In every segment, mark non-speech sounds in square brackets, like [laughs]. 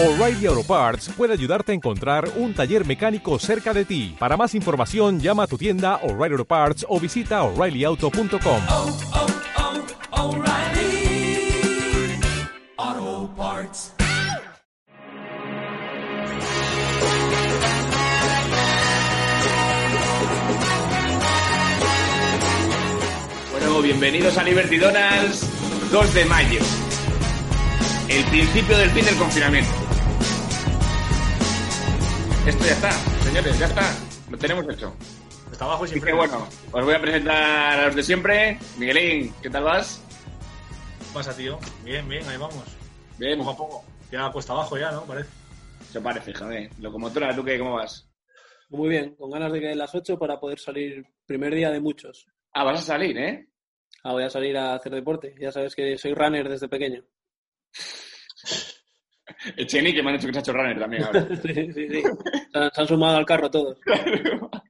O'Reilly Auto Parts puede ayudarte a encontrar un taller mecánico cerca de ti. Para más información, llama a tu tienda O'Reilly Auto Parts o visita oreillyauto.com. oh, oh, O'Reilly Auto Parts. Bueno, bienvenidos a Liberty Donalds, 2 de mayo. El principio del fin del confinamiento. Esto ya está, señores, ya está. Lo tenemos hecho. Está abajo y sin que bueno, os voy a presentar a los de siempre. Miguelín, ¿qué tal vas? ¿Qué pasa, tío? Bien, bien, ahí vamos. Bien, Poco a poco. Ya cuesta abajo ya, ¿no? Parece. se parece, joder. Locomotora, ¿tú qué, cómo vas? Muy bien, con ganas de que las 8 para poder salir primer día de muchos. Ah, vas a salir, ¿eh? Ah, voy a salir a hacer deporte. Ya sabes que soy runner desde pequeño. [laughs] Echeni, que me han hecho que se ha hecho runner también ahora. [laughs] sí, sí, sí. Se han, se han sumado al carro todos. [laughs]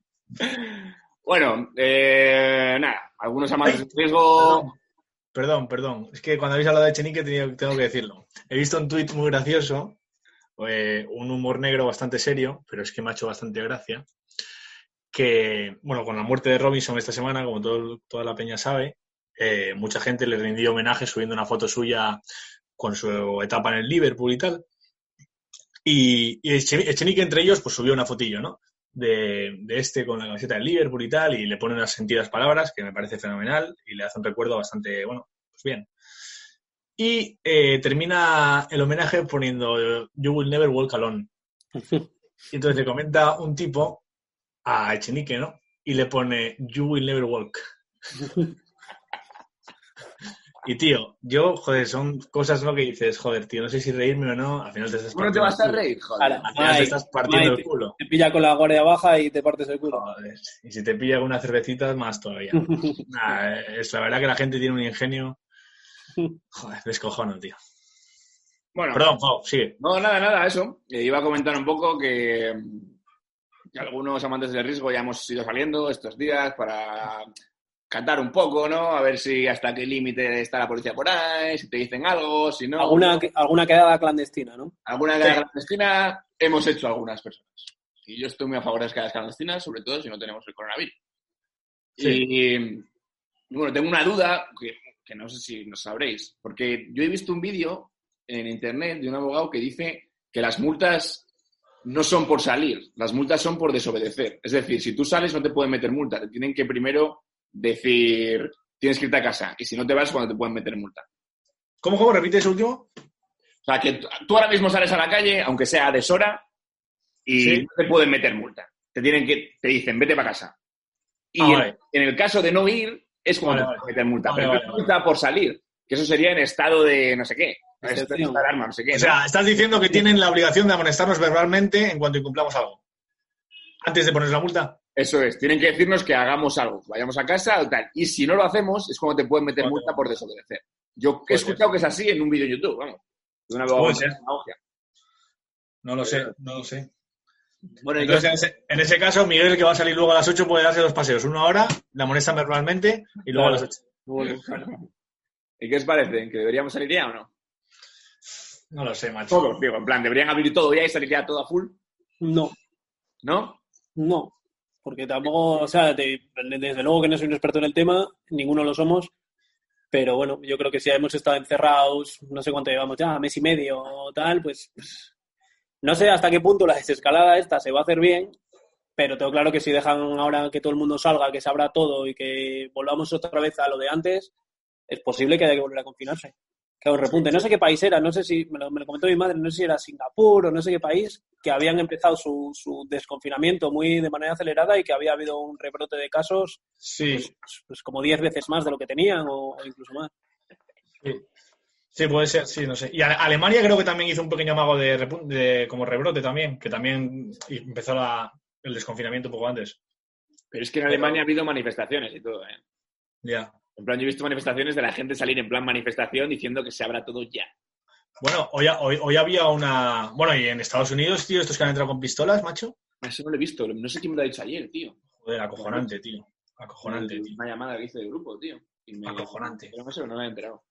bueno, eh, nada, algunos amantes de riesgo. Perdón, perdón. Es que cuando habéis hablado de Chenique tenía- tengo que decirlo. He visto un tuit muy gracioso, eh, un humor negro bastante serio, pero es que me ha hecho bastante gracia. Que, bueno, con la muerte de Robinson esta semana, como todo- toda la peña sabe, eh, mucha gente le rindió homenaje subiendo una foto suya con su etapa en el Liverpool y tal. Y, y Eche- Echenique entre ellos, pues subió una fotillo, ¿no? De, de este con la camiseta del Liverpool y tal, y le pone unas sentidas palabras que me parece fenomenal y le hace un recuerdo bastante, bueno, pues bien. Y eh, termina el homenaje poniendo You will never walk alone. Y entonces le comenta un tipo a Echenique, ¿no? Y le pone You will never walk. [laughs] Y tío, yo, joder, son cosas ¿no? que dices, joder, tío, no sé si reírme o no, al final te estás ¿Cómo no te vas a partiendo reír, joder? Al final te estás partiendo Mike, el culo. Te pilla con la guardia baja y te partes el culo. Joder, y si te pilla una cervecita, más todavía. [laughs] Nah, es la verdad que la gente tiene un ingenio. Joder, descojono, tío. Bueno, Perdón, Jo, sigue. No, nada, nada, eso. Eh, iba a comentar un poco que, que algunos amantes del riesgo ya hemos ido saliendo estos días para cantar un poco, ¿no? A ver si hasta qué límite está la policía por ahí, si te dicen algo, si no. Alguna, alguna quedada clandestina, ¿no? Alguna queda clandestina hemos hecho algunas personas. Y yo estoy muy a favor de las quedadas clandestinas, sobre todo si no tenemos el coronavirus. Y, y, bueno, tengo una duda que, que no sé si no sabréis, porque yo he visto un vídeo en internet de un abogado que dice que las multas no son por salir, las multas son por desobedecer. Es decir, si tú sales no te pueden meter multa, te tienen que primero decir tienes que irte a casa y si no te vas cuando te pueden meter multa. ¿Cómo, cómo? ¿Repite ese último? O sea, que tú- ahora mismo sales a la calle, aunque sea a deshora, y Sí. no te pueden meter multa. Te tienen que, te dicen, vete para casa. Y Ah, en, vale. en el caso de no ir, es cuando Vale, te pueden meter multa. Vale, pero no multa por salir, que eso sería en estado de no sé qué. Alarma, no sé qué. O sea, estás diciendo que tienen la obligación de amonestarnos verbalmente en cuanto incumplamos algo. Antes de poner la multa. Eso es, tienen que decirnos que hagamos algo, vayamos a casa o tal. Y si no lo hacemos, es cuando te pueden meter Vale. multa por desobedecer. Yo he escuchado que es así en un vídeo de YouTube, vamos. De una. No lo sé, no lo sé. Bueno, Entonces, en ese, en ese caso, Miguel, que va a salir luego a las 8, puede darse dos paseos. Uno ahora, la amonestan verbalmente, y luego a las 8. Bueno, ¿Y qué os parece? ¿Que deberíamos salir ya o no? No lo sé, macho. Todos, digo, en plan, deberían abrir todo ya y salir ya todo a full, no, ¿no? no. Porque tampoco, o sea, te- desde luego que no soy un experto en el tema, ninguno lo somos. Pero bueno, yo creo que si hemos estado encerrados, no sé cuánto llevamos ya, mes y medio o tal, pues, pues, no sé hasta qué punto la desescalada esta se va a hacer bien, pero tengo claro que si dejan ahora que todo el mundo salga, que se abra todo y que volvamos otra vez a lo de antes, es posible que haya que volver a confinarse. Que os repunte. No sé qué país era, no sé si, me lo, me lo comentó mi madre, no sé si era Singapur o no sé qué país, que habían empezado su, su desconfinamiento muy de manera acelerada y que había habido un rebrote de casos Sí, pues, pues como 10 veces más de lo que tenían o, o incluso más. sí. Sí, puede ser, sí, no sé. Y Ale- Alemania creo que también hizo un pequeño amago de, de como rebrote también, que también empezó la- el desconfinamiento un poco antes. Pero es que en Alemania ha habido manifestaciones y todo, ¿eh? Ya. En plan, yo he visto manifestaciones de la gente salir en plan manifestación diciendo que se abra todo ya. Bueno, hoy, hoy, hoy había una. Bueno, y en Estados Unidos, tío, estos que han entrado con pistolas, macho. Eso no lo he visto, no sé quién me lo ha dicho ayer, tío. Joder, acojonante, tío. Acojonante, tío. Una llamada que hice de grupo, tío. Y me... Acojonante. Pero no sé, no me he enterado.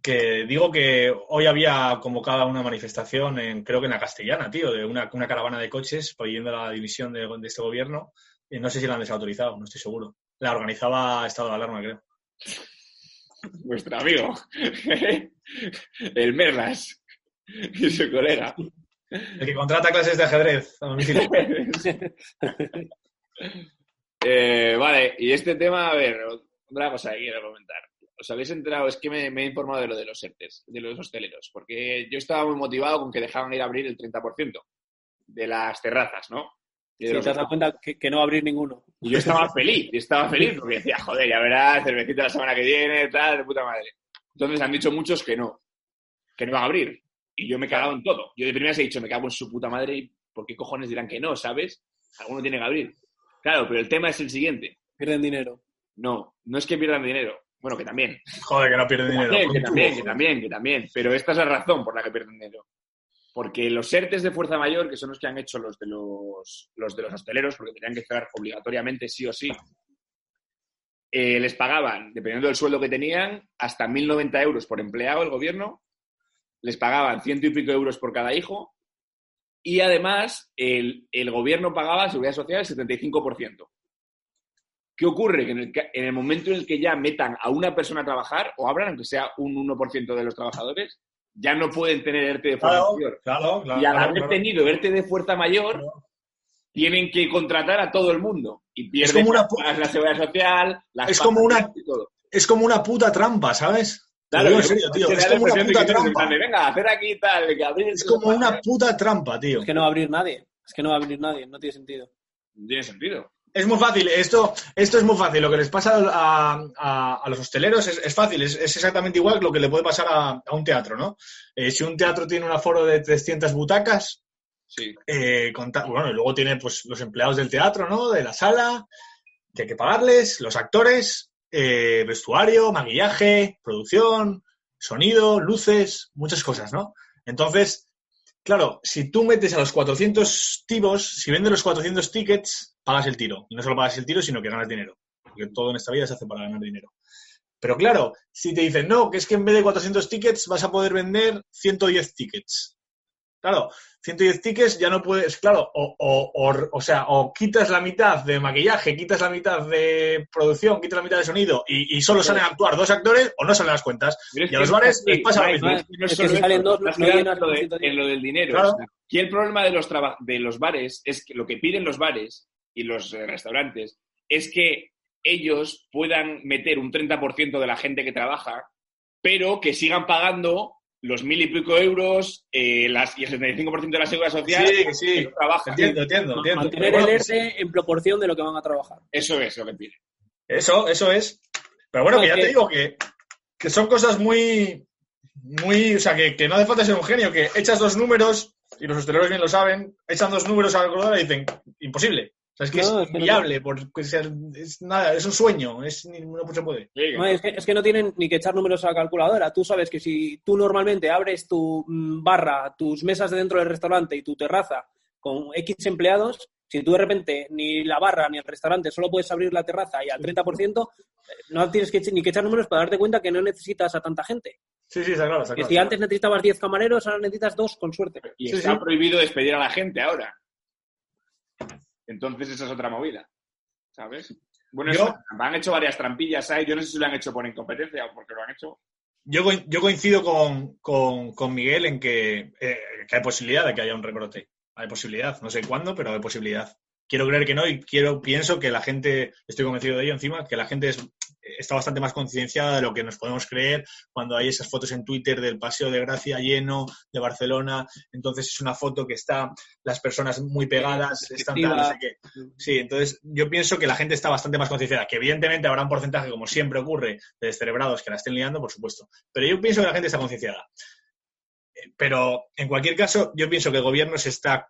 que digo que hoy había convocada una manifestación, en, creo que en la Castellana, tío, de una, una caravana de coches pidiendo la dimisión de, de este gobierno. Y no sé si la han desautorizado, no estoy seguro. La organizaba Estado de Alarma, creo. Vuestro amigo, [laughs] el Merlas y su colega. El que contrata clases de ajedrez a. [laughs] Eh, vale, y este tema, a ver, otra cosa que quiero comentar. ¿Os habéis enterado? Es que me, me he informado de lo de los ERTES, de los hosteleros, porque yo estaba muy motivado con que dejaban ir a abrir el 30% de las terrazas, ¿no? Y Sí, te has dado cuenta que, que no va a abrir ninguno. Y yo estaba feliz, y estaba feliz porque decía, joder, ya verás, cervecita la semana que viene, tal, de puta madre. Entonces han dicho muchos que no, que no van a abrir. Y yo me he cagado en todo. Yo de primeras he dicho, me cago en su puta madre, ¿y por qué cojones dirán que no, sabes? Alguno tiene que abrir. Claro, pero el tema es el siguiente. Pierden dinero. No, no es que pierdan dinero. Bueno, que también. Joder, que no pierde dinero. También, que también, que también, que también. Pero esta es la razón por la que pierden dinero. Porque los ERTES de fuerza mayor, que son los que han hecho los de los, los de los hosteleros, porque tenían que cerrar obligatoriamente sí o sí, eh, les pagaban, dependiendo del sueldo que tenían, hasta 1.090 euros por empleado el gobierno, les pagaban ciento y pico euros por cada hijo, y además el, el gobierno pagaba seguridad social el 75%. ¿Qué ocurre? Que en el, en el momento en el que ya metan a una persona a trabajar, o abran, aunque sea un 1% de los trabajadores, ya no pueden tener ERTE de fuerza Claro, mayor. claro, claro. Y al claro, haber claro. tenido ERTE de fuerza mayor, tienen que contratar a todo el mundo. Y pierden como una la seguridad social, las Es como una- y todo. Es como una puta trampa, ¿sabes? Digo en serio, tío. Es como una puta trampa. Venga, hacer aquí tal, que abrir Es como una puta trampa, tío. Es que no va a abrir nadie. Es que no va a abrir nadie. No tiene sentido. No tiene sentido. Es muy fácil, esto, esto es muy fácil. Lo que les pasa a, a- a los hosteleros es, es fácil, es, es exactamente igual que lo que le puede pasar a, a un teatro, ¿no? Eh, si un teatro tiene un aforo de 300 butacas, Sí. eh, bueno, y luego tiene pues los empleados del teatro, ¿no? De la sala, que hay que pagarles, los actores, eh, vestuario, maquillaje, producción, sonido, luces, muchas cosas, ¿no? Entonces, claro, si tú metes a los 400 tibos, si vendes los 400 tickets, pagas el tiro. Y no solo pagas el tiro, sino que ganas dinero. Porque todo en esta vida se hace para ganar dinero. Pero claro, si te dicen, no, que es que en vez de 400 tickets vas a poder vender 110 tickets. Claro, 110 tickets ya no puedes, claro, o, o, o, o sea, o quitas la mitad de maquillaje, quitas la mitad de producción, quitas la mitad de sonido y, y solo salen a actuar dos actores o no salen las cuentas. Pero Y a los bares sí, les pasa lo mismo. es que no Es que solo si salen eso, dos, no- estás no quedando llenas en lo de- los 110. en lo del dinero. Claro. o sea, aquí el problema de los, traba- de los bares es que lo que piden los bares y los eh, restaurantes es que ellos puedan meter un 30% de la gente que trabaja, pero que sigan pagando los mil y pico euros eh, las, y el 75% de la seguridad social Sí, que sí. no trabaja. Entiendo, entiendo, entiendo. Mantener el ERTE en proporción de lo que van a trabajar. Eso es lo que piden. Eso, eso es. Pero bueno, No, que ya que- te digo que, que son cosas muy, muy, o sea, que, que no hace falta ser un genio, que echas dos números, y los hosteleros bien lo saben, echan dos números a la calculadora y dicen, imposible. O sea, es que No, es es que no- viable, porque sea- es nada, es un sueño, es, ni- no se puede. No, es, que, es que no tienen ni que echar números a la calculadora. Tú sabes que si tú normalmente abres tu mm, barra, tus mesas de dentro del restaurante y tu terraza con X empleados, si tú de repente ni la barra ni el restaurante solo puedes abrir la terraza y al 30%, eh, no tienes que, ni que echar números para darte cuenta que no necesitas a tanta gente. Sí, sí, está claro, está Que claro. si antes necesitabas 10 camareros, ahora necesitas dos con suerte. Y Sí, está sí. prohibido despedir a la gente ahora. Entonces esa es otra movida. ¿Sabes? Bueno, Yo- eso, han hecho varias trampillas ahí. Yo no sé si lo han hecho por incompetencia o porque lo han hecho. Yo, coin- yo coincido con, con- con Miguel en que, eh, que hay posibilidad de que haya un rebrote. Hay posibilidad, no sé cuándo, pero hay posibilidad. Quiero creer que no y quiero, pienso que la gente, estoy convencido de ello encima, que la gente es- está bastante más concienciada de lo que nos podemos creer cuando hay esas fotos en Twitter del Paseo de Gracia lleno de Barcelona. Entonces es una foto que está las personas muy pegadas, están tal, no sé qué. Sí, entonces yo pienso que la gente está bastante más concienciada, que evidentemente habrá un porcentaje, como siempre ocurre, de descerebrados que la estén liando, por supuesto. Pero yo pienso que la gente está concienciada. Eh, Pero en cualquier caso, yo pienso que el gobierno se está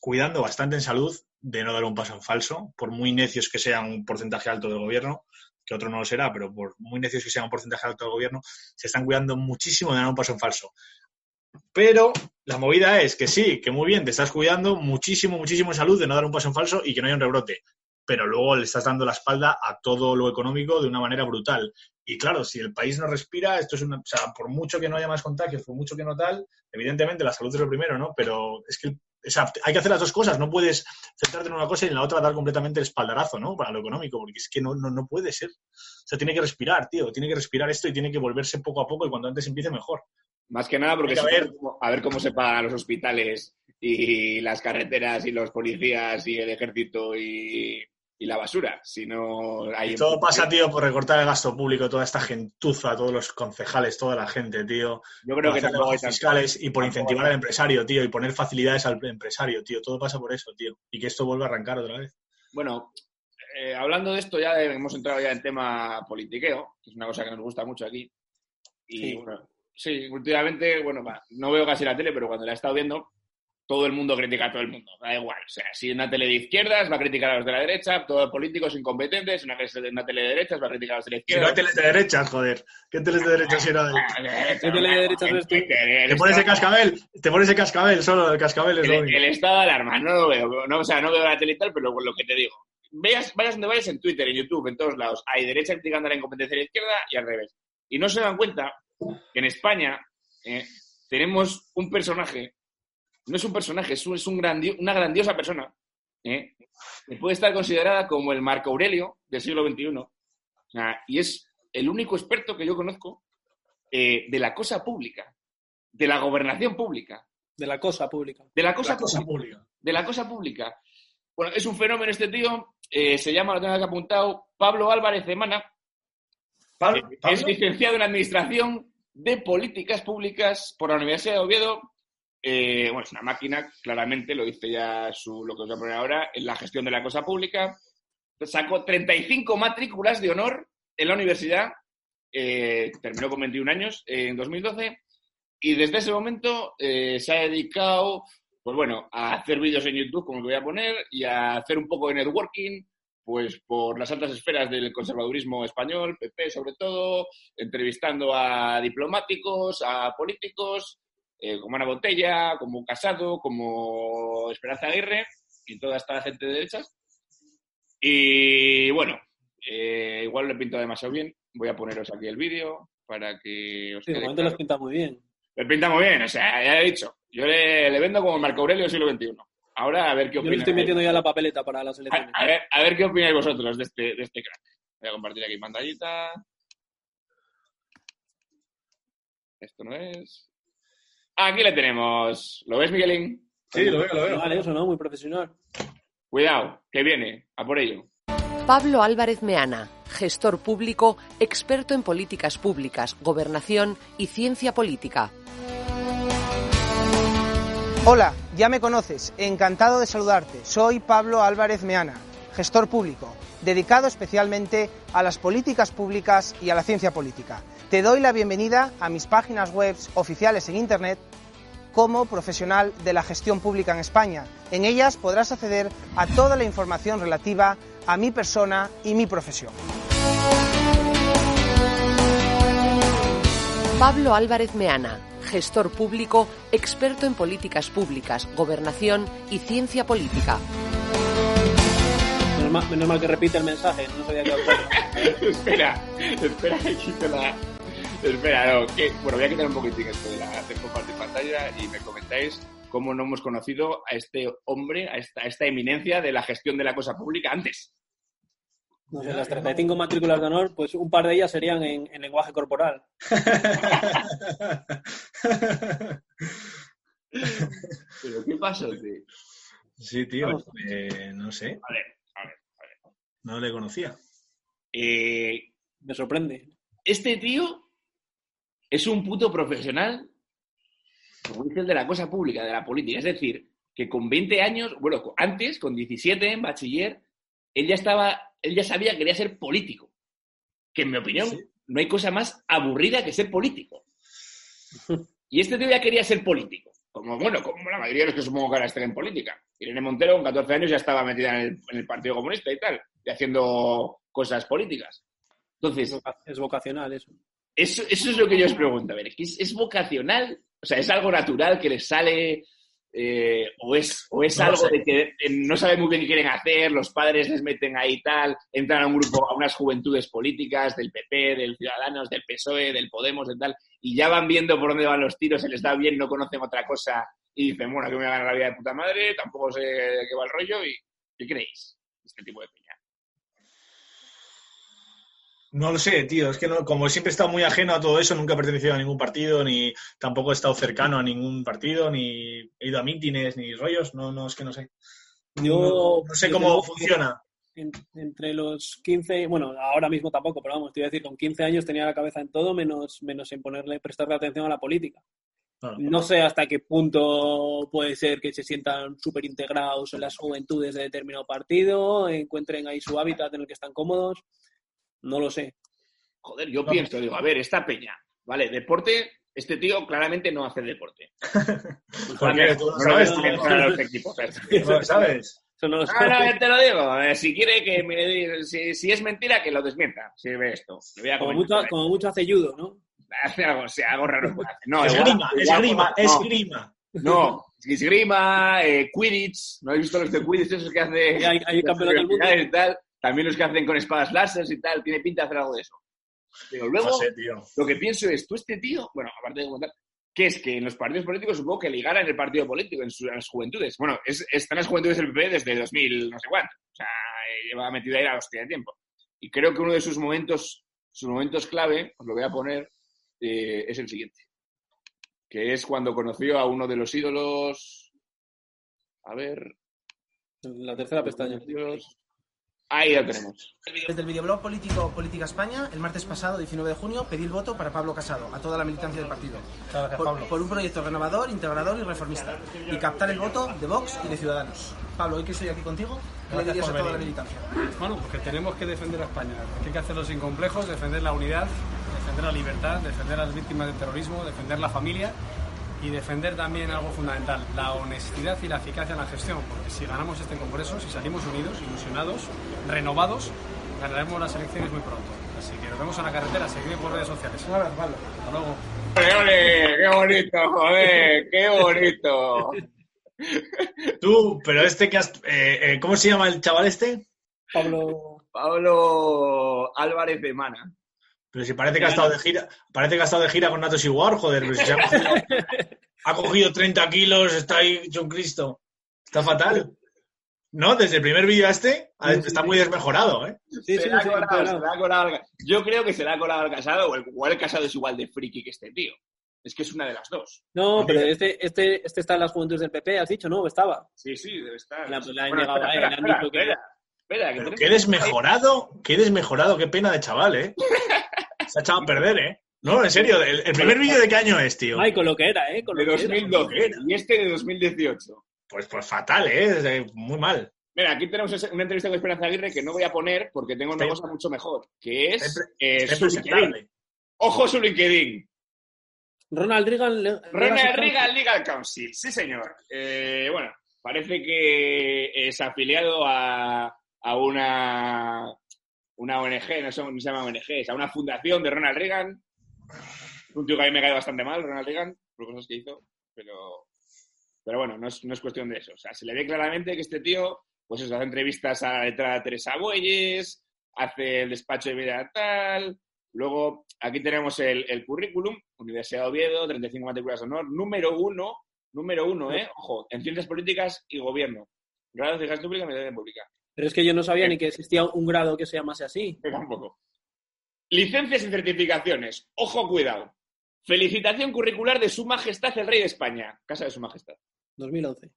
cuidando bastante en salud de no dar un paso en falso, por muy necios que sea un porcentaje alto del gobierno, que otro no lo será, pero por muy necios que sea un porcentaje alto del gobierno, se están cuidando muchísimo de dar un paso en falso. Pero la movida es que sí, que muy bien, te estás cuidando muchísimo, muchísimo en salud de no dar un paso en falso y que no haya un rebrote. Pero luego le estás dando la espalda a todo lo económico de una manera brutal. Y claro, si el país no respira, esto es una. O sea, por mucho que no haya más contagios, por mucho que no tal, evidentemente la salud es lo primero, ¿no? Pero es que o sea, hay que hacer las dos cosas. No puedes centrarte en una cosa y en la otra dar completamente el espaldarazo, ¿no? Para lo económico, porque es que no, no, no puede ser. O sea, tiene que respirar, tío. Tiene que respirar esto y tiene que volverse poco a poco y cuanto antes empiece mejor. Más que nada porque que no, ver. a ver cómo se pagan los hospitales y las carreteras y los policías y el ejército y, y la basura. Si no hay... Y todo pasa, tío, por recortar el gasto público, toda esta gentuza, todos los concejales, toda la gente, tío. Yo creo que tampoco tanto- fiscales y por incentivar al empresario, tío, y poner facilidades al empresario, tío. Todo pasa por eso, tío. Y que esto vuelva a arrancar otra vez. Bueno, eh, hablando de esto, ya hemos entrado ya en tema politiqueo, que es una cosa que nos gusta mucho aquí. Y Sí. bueno, sí, últimamente, bueno, no veo casi la tele, pero cuando la he estado viendo, todo el mundo critica a todo el mundo. Da igual. O sea, si en una tele de izquierdas va a criticar a los de la derecha, todos los políticos incompetentes, en una, en una tele de derechas va a criticar a los de la Si no izquierda. hay teles de derechas, joder. ¿Qué teles de derechas si no hay? ¿Qué tele de derechas eres tú? Te pones el cascabel, te pones el cascabel, solo el cascabel es lo El, único. el estado de alarma, no lo veo. No, o sea, no veo la tele y tal, pero lo que te digo. Veas, vayas donde vayas, en Twitter, en YouTube, en todos lados, hay derecha criticando a la incompetencia de la izquierda y al revés. Y no se dan cuenta que en España eh, tenemos un personaje, no es un personaje, es, un- es un grandio- una grandiosa persona, eh, que puede estar considerada como el Marco Aurelio del siglo XXI. O sea, y es el único experto que yo conozco eh, de la cosa pública, de la gobernación pública, De la cosa pública. de la cosa La cosa pública pública. de la cosa pública. Bueno, es un fenómeno este tío, eh, se llama, lo tengo aquí apuntado, Pablo Álvarez de Mana, Pablo, Eh, Pablo, es licenciado en Administración de Políticas Públicas por la Universidad de Oviedo. Eh, bueno, es una máquina, claramente, lo dice ya su, lo que os voy a poner ahora, en la gestión de la cosa pública. Sacó 35 matrículas de honor en la universidad, eh, terminó con 21 años eh, en 2012, y desde ese momento eh, se ha dedicado, pues bueno, a hacer vídeos en YouTube, como os voy a poner, y a hacer un poco de networking, pues por las altas esferas del conservadurismo español, PP sobre todo, entrevistando a diplomáticos, a políticos, eh, como Ana Botella, como Casado, como Esperanza Aguirre y toda esta gente de derechas. Y bueno, eh, igual lo he pintado demasiado bien. Voy a poneros aquí el vídeo para que os Sí, de momento claro. los pinta muy bien. Lo pinta muy bien, o sea, ya he dicho. Yo le, le vendo como Marco Aurelio del siglo XXI. Ahora a ver qué Yo le opináis. estoy metiendo ya la papeleta para las A, elecciones. a ver, a ver qué opináis vosotros de este, de este crack. Voy a compartir aquí pantallita. Esto no es. Aquí le tenemos. ¿Lo ves, Miguelín? Sí, lo veo, lo veo. Vale, eso, ¿no? Muy profesional. Cuidado, que viene. A por ello. Pablo Álvarez Meana, gestor público, experto en políticas públicas, gobernación y ciencia política. Hola, ya me conoces, encantado de saludarte. Soy Pablo Álvarez Meana, gestor público, dedicado especialmente a las políticas públicas y a la ciencia política. Te doy la bienvenida a mis páginas web oficiales en Internet como profesional de la gestión pública en España. En ellas podrás acceder a toda la información relativa a mi persona y mi profesión. Pablo Álvarez Meana, gestor público, experto en políticas públicas, gobernación y ciencia política. Menos mal, menos mal que repite el mensaje, no sabía qué hacer. [laughs] espera, espera, que quito la. Espera, no, que, bueno, voy a quitar un poquitín esto de, la, de compartir pantalla y me comentáis cómo no hemos conocido a este hombre, a esta, a esta eminencia de la gestión de la cosa pública antes. No sé, las 35 matrículas de honor, pues un par de ellas serían en, en lenguaje corporal. [laughs] ¿Pero qué pasó, tío? Sí, tío. eh, no sé, ver. No le conocía. Eh, Me sorprende. este tío es un puto profesional, como dice el de la cosa pública, de la política. Es decir, que con 20 años, bueno, antes, con 17 en bachiller, él ya estaba, él ya sabía que quería ser político. Que en mi opinión, Sí. no hay cosa más aburrida que ser político. Y este tío ya quería ser político. Como, bueno, como la mayoría de los que supongo que ahora están en política. Irene Montero, con 14 años, ya estaba metida en el, en el Partido Comunista y tal, y haciendo cosas políticas. Entonces, Es vocacional eso. eso, eso es lo que yo os pregunto. A ver, ¿es, es vocacional? O sea, ¿es algo natural que les sale eh, o es, o es No algo de que eh, no saben muy bien qué quieren hacer, los padres les meten ahí tal, entran a un grupo, a unas juventudes políticas del PP, del Ciudadanos, del PSOE, del Podemos, del tal, y ya van viendo por dónde van los tiros, se les da bien, no conocen otra cosa y dicen, bueno, que me voy a ganar la vida de puta madre, tampoco sé de qué va el rollo y ¿qué creéis? de Este tipo de. No lo sé, tío. Es que no, como siempre he estado muy ajeno a todo eso, nunca he pertenecido a ningún partido, ni tampoco he estado cercano a ningún partido, ni he ido a mítines, ni rollos. No, no, es que no sé. Yo, no, no sé yo cómo funciona. en- entre los 15, bueno, ahora mismo tampoco, pero vamos, te iba a decir, con 15 años tenía la cabeza en todo, menos, menos en ponerle, prestarle atención a la política. No sé hasta qué punto puede ser que se sientan súper integrados en las juventudes de determinado partido, encuentren ahí su hábitat en el que están cómodos. No lo sé. Joder, yo No. pienso, digo, a ver, esta peña, ¿vale? Deporte, este tío claramente no hace deporte. [laughs] Porque tú No sabes, dejan entrar a los equipos. tú lo sabes. No. No, no, ya te lo digo. eh, si quiere que me diga- si, si es mentira, que lo desmienta. Si ve esto. Le voy a Como mucho, como mucho hace judo, ¿no? [laughs] Hace algo, o sea, algo raro. No, Es grima, es grima, no, es grima. No, esgrima, eh, Quidditch. ¿No habéis visto los de Quidditch esos que hace? Y hay, hay [laughs] campeonato del mundo. y tal? También los que hacen con espadas láser y tal. Tiene pinta de hacer algo de eso. Pero luego, No sé, tío. lo que pienso es, tú este tío, bueno, aparte de comentar, que es que en los partidos políticos supongo que ligara en el partido político, en, su- en las juventudes. Bueno, es, están las juventudes del PP desde 2000, no sé cuánto. O sea, lleva metido ahí a los de tiempo. Y creo que uno de sus momentos, sus momentos clave, os lo voy a poner, eh, es el siguiente. Que es cuando conoció a uno de los ídolos. A ver. La tercera pestaña. ídolos. Ahí lo tenemos. Desde el videoblog político Política España, el martes pasado, 19 de junio, pedí el voto para Pablo Casado, a toda la militancia del partido. Por, por un proyecto renovador, integrador y reformista. Y captar el voto de Vox y de Ciudadanos. Pablo, hoy que estoy aquí contigo, ¿qué le dirías a toda la militancia? Bueno, porque tenemos que defender a España, hay que hacerlo sin complejos, defender la unidad, defender la libertad, defender a las víctimas del terrorismo, defender la familia y defender también algo fundamental, la honestidad y la eficacia en la gestión, porque si ganamos este congreso, si salimos unidos, ilusionados, renovados, ganaremos las elecciones muy pronto. Así que nos vemos en la carretera, seguidme por redes sociales. Abrazo, Pablo. Hasta luego. ¡Ole, ole! ¡Qué bonito, joder! ¡Qué bonito! Tú, pero este que has... eh, eh, ¿Cómo se llama el chaval este? Pablo, Pablo Álvarez de Mana. Pero si parece que ha estado de gira, parece que ha estado de gira con Natos Igual, joder, pero si se ha cogido, [laughs] ha cogido 30 kilos, está ahí hecho un Cristo. Está fatal. ¿No? Desde el primer vídeo a este, está muy desmejorado, ¿eh? Sí, se sí, le ha sí, colado, se le ha colado al- Yo creo que se le ha colado al casado, o el, igual el casado es igual de friki que este tío. Es que es una de las dos. No, pero este, este, este está en las juventudes del PP, has dicho, ¿no? Estaba. Sí, sí, debe estar. La- la han Bueno, llegado espera, a él, espera, han espera, dicho que- espera, espera, que Pero qué desmejorado, qué desmejorado, qué pena de chaval, ¿eh? [laughs] Se ha echado a perder, ¿eh? No, en serio, el, el primer vídeo de qué año es, tío. Ay, con lo que era, ¿eh? Con De lo que era. 2012 y este de 2018. Pues, pues fatal, ¿eh? Muy mal. Mira, aquí tenemos una entrevista con Esperanza Aguirre que no voy a poner porque tengo una cosa mucho mejor, que es eh, su LinkedIn. Ojo su LinkedIn. Ronald Reagan. Ronald Reagan Legal Council, sí señor. Eh, bueno, parece que es afiliado a, a una, una ONG, no sé cómo se llama ONG, es a una fundación de Ronald Reagan. Un tío que a mí me cae bastante mal, Ronald Reagan, por cosas que hizo, pero, pero bueno, no es, no es cuestión de eso. O sea, se le ve claramente que este tío, pues eso, hace entrevistas a la letrada Teresa Bueyes, hace el despacho de vida tal, Luego, aquí tenemos el, el currículum, Universidad de Oviedo, 35 matrículas de honor, número uno, número uno, ¿eh? Ojo, en ciencias políticas y gobierno. Grado de gestión pública y pública. Pero es que yo no sabía ni que existía un grado que se llamase así. Yo tampoco. Licencias y certificaciones. Ojo, cuidado. Felicitación curricular de Su Majestad el Rey de España. Casa de Su Majestad. 2011.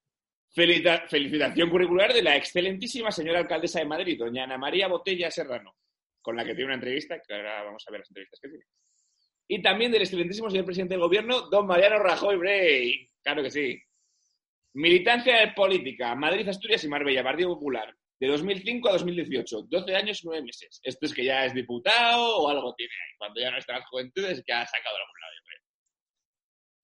Felita- felicitación curricular de la excelentísima señora alcaldesa de Madrid, doña Ana María Botella Serrano, con la que tiene una entrevista, que ahora vamos a ver las entrevistas que tiene. Y también del excelentísimo señor presidente del gobierno, don Mariano Rajoy Brey. Claro que sí. Militancia política, Madrid, Asturias y Marbella, Partido Popular, de 2005 a 2018, 12 años y 9 meses. Esto es que ya es diputado o algo tiene ahí. Cuando ya no está en juventudes, que ha sacado de algún lado, yo creo.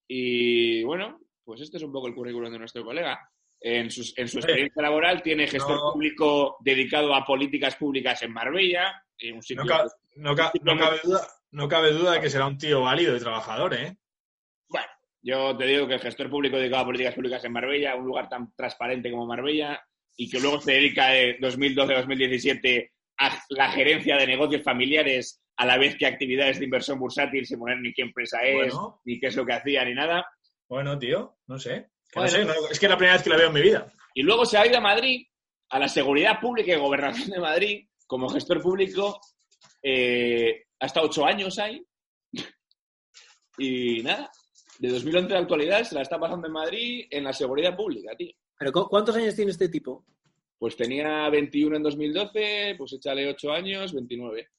Y bueno, pues este es un poco el currículum de nuestro colega. En, sus- en su experiencia laboral tiene gestor No. público dedicado a políticas públicas en Marbella, en un sitio No, ca- no ca- no cabe duda, no cabe duda de que será un tío válido y trabajador, ¿eh? Bueno, Yo te digo que el gestor público dedicado a políticas públicas en Marbella, un lugar tan transparente como Marbella, y que luego se dedica de 2012 a 2017 a la gerencia de negocios familiares a la vez que actividades de inversión bursátil sin poner ni qué empresa es, Bueno. ni qué es lo que hacía, ni nada. Bueno, tío, no sé. Que no Bueno. sé, no- es que es la primera vez que la veo en mi vida. Y luego se ha ido a Madrid, a la Seguridad Pública y Gobernación de Madrid, como gestor público. eh, ha estado ocho años ahí. Y nada, de 2011 a la actualidad se la está pasando en Madrid en la Seguridad Pública, tío. ¿Pero cu- cuántos años tiene este tipo? Pues tenía 21 en 2012, pues échale 8 años, 29.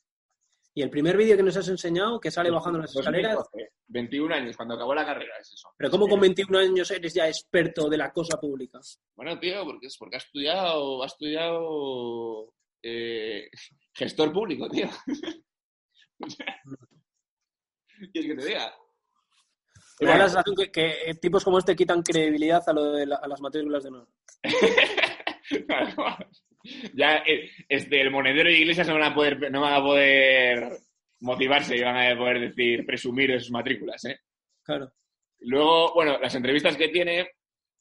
Y el primer vídeo que nos has enseñado, que sale bajando las escaleras, 2012, 21 años, cuando acabó la carrera, es eso. pero ¿cómo con 21 años eres ya experto de la cosa pública? Bueno, tío, porque es porque ha estudiado, ha estudiado eh, gestor público, tío. [laughs] ¿Quieres que te diga? La sensación que, que, eh, tipos como este quitan credibilidad a, lo de la- a las matrículas de honor. [laughs] ya eh, este, el monedero y iglesias no van a poder, no van a poder motivarse y van a poder decir, presumir de sus matrículas, ¿eh? Claro. Luego, bueno, las entrevistas que tiene,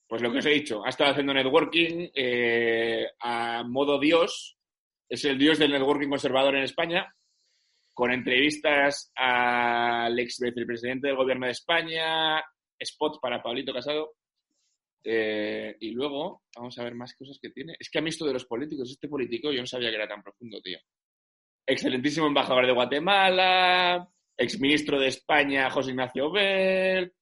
pues lo que os he dicho, ha estado haciendo networking eh, a modo Dios, es el Dios del networking conservador en España, con entrevistas al ex vicepresidente del gobierno de España, spot para Pablito Casado. eh, y luego, vamos a ver más cosas que tiene. Es que a mí esto de los políticos, este político, yo no sabía que era tan profundo, tío. Excelentísimo embajador de Guatemala, exministro de España, José Ignacio Bell,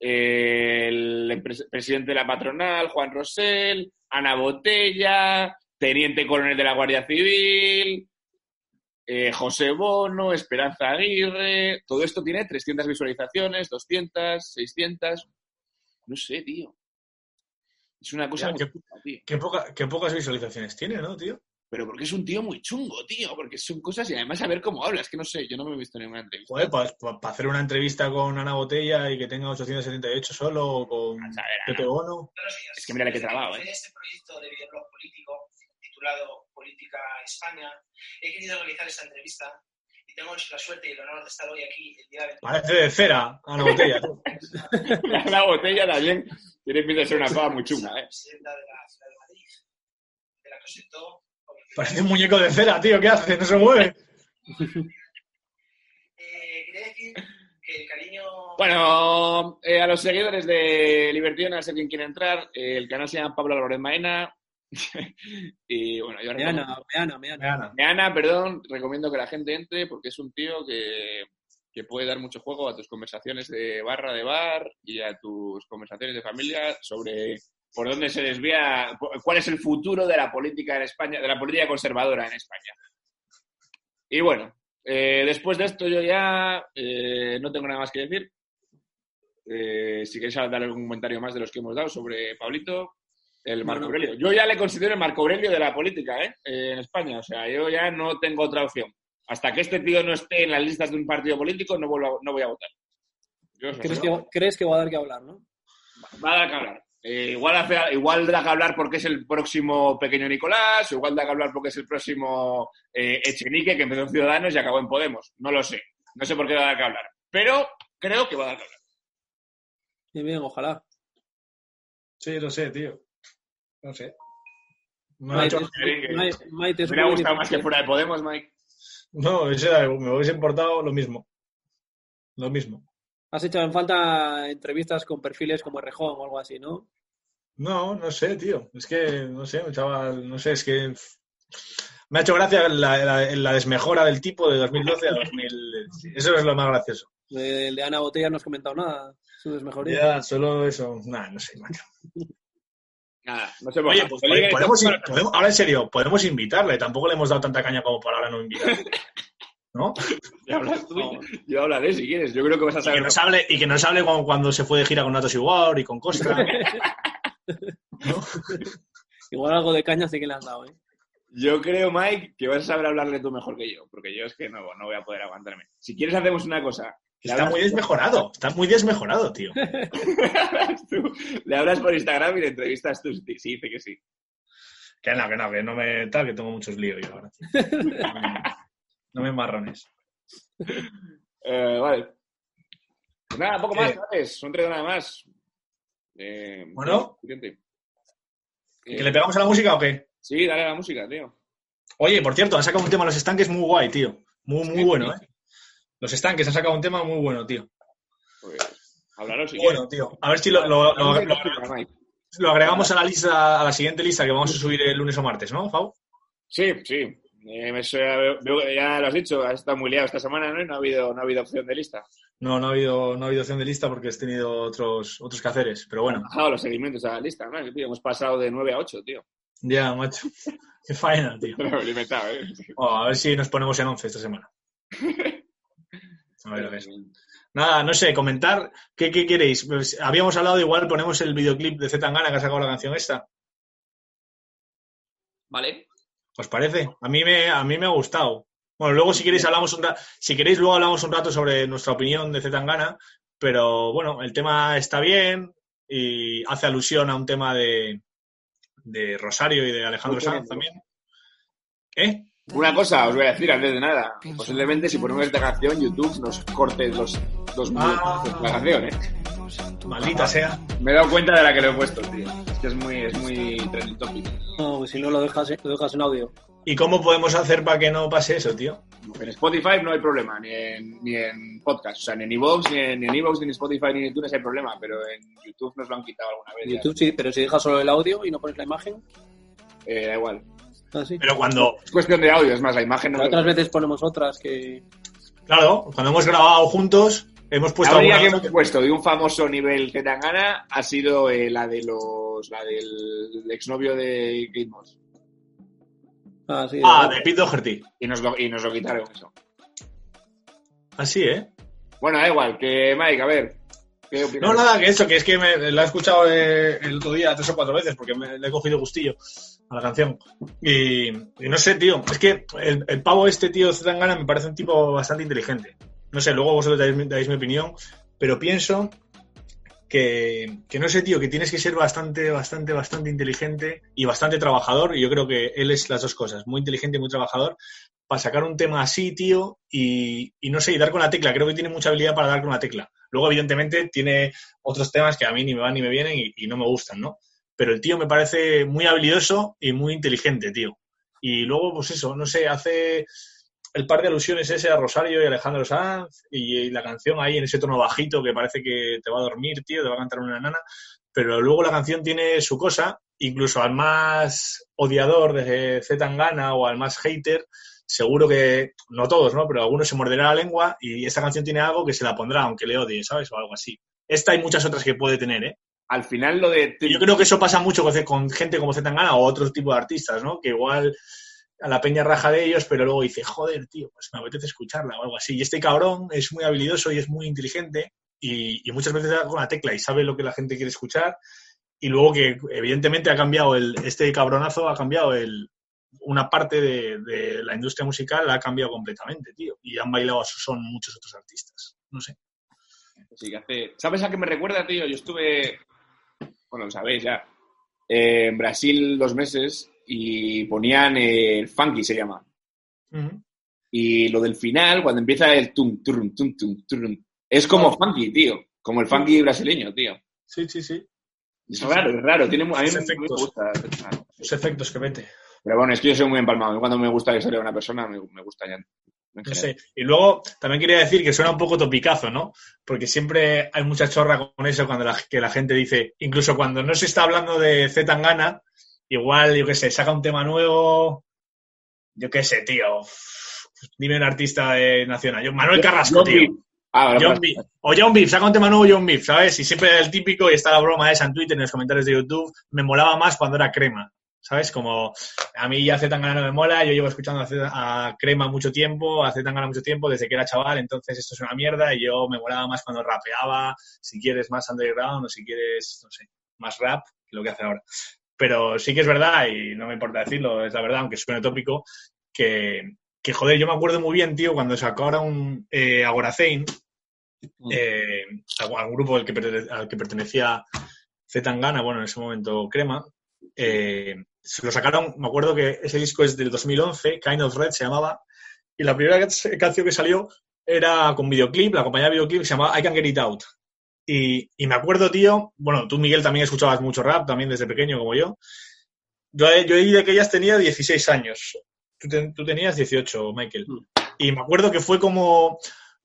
el pres- presidente de la patronal, Juan Rosell, Ana Botella, teniente coronel de la Guardia Civil, eh, José Bono, Esperanza Aguirre. Todo esto tiene 300 visualizaciones, 200, 600. No sé, tío. Es una cosa Ya, muy qué- chunga, tío. Qué, poca- qué pocas visualizaciones tiene, ¿no, tío? Pero porque es un tío muy chungo, tío. Porque son cosas y además a ver cómo habla. Es que no sé, yo no me he visto ninguna entrevista. Joder, para hacer una entrevista con Ana Botella y que tenga 878 solo, o con. Pepe Bono. Es que mira que Desde trabajo, que ¿eh? este proyecto de videoblog político titulado Política España, he querido realizar esta entrevista y tengo la suerte y el honor de estar hoy aquí el día 20 Parece de cera, Ana Botella. tú. La, [laughs] la botella también tiene pinta de ser una cosa muy chunga, ¿eh? presidenta de la ciudad de Madrid, de la que Parece un muñeco de cera, tío. ¿Qué hace? No se mueve. [laughs] Eh, quería decir que el cariño... Bueno, eh, a los seguidores de Libertiona, sé quién quiere entrar. eh, el canal se llama Pablo Álvarez Maena. [laughs] y bueno, yo Meana, recomiendo- meana, meana. Ana. Meana, perdón, recomiendo que la gente entre porque es un tío que, que puede dar mucho juego a tus conversaciones de barra de bar y a tus conversaciones de familia sobre por dónde se desvía, cu- cuál es el futuro de la política en España, de la política conservadora en España. Y bueno, eh, después de esto yo ya eh, no tengo nada más que decir. Eh, si queréis dar algún comentario más de los que hemos dado sobre Pablito, el Marco. Aurelio. Yo ya le considero el Marco Aurelio de la política ¿eh? Eh, en España. O sea, yo ya no tengo otra opción. Hasta que este tío no esté en las listas de un partido político, no, vuelvo a- no voy a votar. Yo ¿Crees que, ¿Crees que va a dar que hablar, no? Va a dar que hablar. Eh, igual, hace- igual da que hablar porque es el próximo pequeño Nicolás, o igual da que hablar porque es el próximo eh, Echenique que empezó en Ciudadanos y acabó en Podemos. No lo sé. No sé por qué va a dar que hablar. Pero creo que va a dar que hablar. Bien, bien, ojalá. Sí, lo sé, tío. No sé. No, ha Maite, hecho- Maite, Maite, Me hubiera gustado más que fuera de Podemos, Mike. no era- me hubiese importado lo mismo. Lo mismo. Has echado en falta entrevistas con perfiles como Rejón o algo así, ¿no? No, no sé, tío. Es que, no sé, chaval, no sé, es que me ha hecho gracia la, la- la desmejora del tipo de 2012 a 2000. Eso es lo más gracioso. De, de Ana Botella no has comentado nada. Su desmejoría. Ya, solo eso. Nah, no sé, macho. [laughs] Nada, no sé por Oye, qué. pues, podemos, podemos- ahora en serio, podemos invitarle. Tampoco le hemos dado tanta caña como para ahora no invitarle. [laughs] ¿No? ya hablas tú, yo hablaré si quieres. Yo creo que vas a Y que saber. nos hable, y que nos hable cuando, cuando se fue de gira con Natos Igual y con Costa. [laughs] ¿no? Igual algo de caña sí que le has dado, ¿eh? Yo creo, Mike, que vas a saber hablarle tú mejor que yo, porque yo es que no, no voy a poder aguantarme. Si quieres, hacemos una cosa. Está muy desmejorado. Está muy desmejorado, tío. [laughs] le hablas por Instagram y le entrevistas tú. Sí, sí, dice que sí. Que no, que no, que no me tal, que tengo muchos líos yo ahora. [laughs] No me marrones. Eh, vale. Pues nada, poco más, Eh. ¿sabes? Son tres nada más. Eh, Bueno. ¿Que le pegamos a la música o qué? Sí, dale a la música, tío. Oye, por cierto, han sacado un tema los estanques muy guay, tío. Muy, muy Sí, bueno. ¿eh? Los estanques han sacado un tema muy bueno, tío. Pues, háblalo si Bueno, tío. A ver si lo, lo- lo- agregamos a la lista, a la siguiente lista que vamos a subir el lunes o martes, ¿no, Fau? Sí, sí. Eh, ya lo has dicho, has estado muy liado esta semana, ¿no? Y no ha habido, no ha habido opción de lista. No, no ha habido, no ha habido opción de lista porque has tenido otros, otros quehaceres, pero bueno. Bajado los seguimientos a la lista, ¿no? Tío, hemos pasado de 9 a 8, tío. Ya, macho. [laughs] Qué faena, tío. [laughs] ¿eh? Oh, a ver si nos ponemos en 11 esta semana. [laughs] A ver, a ver. Nada, no sé, comentar. ¿Qué, qué queréis? Pues, habíamos hablado, igual ponemos el videoclip de Zetangana que ha sacado la canción esta. Vale. ¿Os parece? A mí me, a mí me ha gustado. Bueno, luego si queréis hablamos un ra- si queréis luego hablamos un rato sobre nuestra opinión de Zetangana, pero bueno, el tema está bien y hace alusión a un tema de, de Rosario y de Alejandro Sanz también. ¿Eh? Una cosa os voy a decir antes de nada. Posiblemente si ponemos esta canción, YouTube nos corte los dos minutos Ah. de la canción, ¿eh? Maldita sea. Me he dado cuenta de la que lo he puesto, tío. Es que es muy, es muy trending topic. No, pues si no lo dejas, lo dejas en audio. ¿Y cómo podemos hacer para que no pase eso, tío? En Spotify no hay problema, ni en, ni en podcast. O sea, ni en iVoox, ni en, ni en iVoox, ni en Spotify, ni en iTunes hay problema. Pero en YouTube nos lo han quitado alguna vez. ya. YouTube sí, pero si dejas solo el audio y no pones la imagen, Eh, da igual. Así. Pero cuando, Es cuestión de audio, es más, la imagen no... Otras veces ponemos otras que. claro, cuando hemos grabado juntos, hemos puesto La única que hemos puesto de un famoso nivel Zetangana ha sido eh, la de los la del exnovio de Kate Moss. Ah, sí. Ah, de Pete Doherty. Y nos lo, y nos lo quitaron eso. Así, ¿eh? Bueno, da igual, que Mike, a ver. No, nada, que eso, que es que me, la he escuchado eh, el otro día tres o cuatro veces porque me, le he cogido gustillo a la canción. Y, no sé, tío, es que el, el pavo este, tío, Zetangana, me parece un tipo bastante inteligente. No sé, luego vosotros dais, mi- opinión, pero pienso que, que no sé, tío, que tienes que ser bastante, bastante, bastante inteligente y bastante trabajador. Y yo creo que él es las dos cosas, muy inteligente y muy trabajador, para sacar un tema así, tío, y, y no sé, y dar con la tecla. Creo que tiene mucha habilidad para dar con la tecla. Luego, evidentemente, tiene otros temas que a mí ni me van ni me vienen y no me gustan, ¿no? Pero el tío me parece muy habilidoso y muy inteligente, tío. Y luego, pues eso, no sé, hace el par de alusiones ese a Rosario y Alejandro Sanz y, y la canción ahí en ese tono bajito que parece que te va a dormir, tío, te va a cantar una nana. Pero luego la canción tiene su cosa, incluso al más odiador de Z Tangana o al más hater, seguro que, no todos, ¿no? Pero algunos se morderá la lengua y esta canción tiene algo que se la pondrá, aunque le odie, ¿sabes? O algo así. Esta hay muchas otras que puede tener, ¿eh? Al final lo de... Yo creo que eso pasa mucho con, gente como Zetangana o otro tipo de artistas, ¿no? Que igual a la peña raja de ellos, pero luego dice, joder, tío, pues me apetece escucharla o algo así. Y este cabrón es muy habilidoso y es muy inteligente y, y muchas veces da con la tecla y sabe lo que la gente quiere escuchar. Y luego que evidentemente ha cambiado el, este cabronazo ha cambiado el, una parte de, de la industria musical, la ha cambiado completamente, tío. Y han bailado a su son muchos otros artistas. No sé. Sí, que hace... ¿Sabes a qué me recuerda, tío? Yo estuve, bueno, lo sabéis ya, eh, en Brasil dos meses y ponían el funky, se llama. Y lo del final, cuando empieza el tum, tum, tum, tum, tum, es como funky, tío. Como el funky brasileño, tío. Sí, sí, sí. Es raro, es raro. Tiene, a mí me, me gusta. Los efectos que mete. Pero bueno, es que yo soy muy empalmado. Cuando me gusta la historia de una persona, me, me gusta ya. No sé. Y luego también quería decir que suena un poco topicazo, ¿no? Porque siempre hay mucha chorra con eso cuando la, que la gente dice, incluso cuando no se está hablando de Z Tangana, igual, yo qué sé, saca un tema nuevo, yo qué sé, tío. Dime un artista de nacional. Yo, Manuel Carrasco, John tío. Beef. Ah, John. Beef. O John Beef, saca un tema nuevo John Beef, ¿sabes? Y siempre el típico, y está la broma esa en Twitter, en los comentarios de YouTube, me molaba más cuando era crema, ¿sabes? Como a mí ya Zetangana no me mola, yo llevo escuchando a, Crema mucho tiempo, a Zetangana mucho tiempo, desde que era chaval, entonces esto es una mierda y yo me molaba más cuando rapeaba, si quieres más underground o si quieres, no sé, más rap que lo que hace ahora. Pero sí que es verdad, y no me importa decirlo, es la verdad, aunque suene tópico, que, que joder, yo me acuerdo muy bien, tío, cuando sacó ahora un eh, Agoracein, eh, a un grupo al que, al que pertenecía Zetangana, bueno, en ese momento Crema, eh, lo sacaron, me acuerdo que ese disco es del 2011, Kind of Red se llamaba, y la primera can- canción que salió era con videoclip, la compañía de videoclip se llamaba I Can Get It Out. Y, y me acuerdo, tío, bueno, tú, Miguel, también escuchabas mucho rap, también desde pequeño como yo. Yo, yo de aquellas tenía 16 años. Tú, ten- tú tenías 18, Michael. Y me acuerdo que fue como,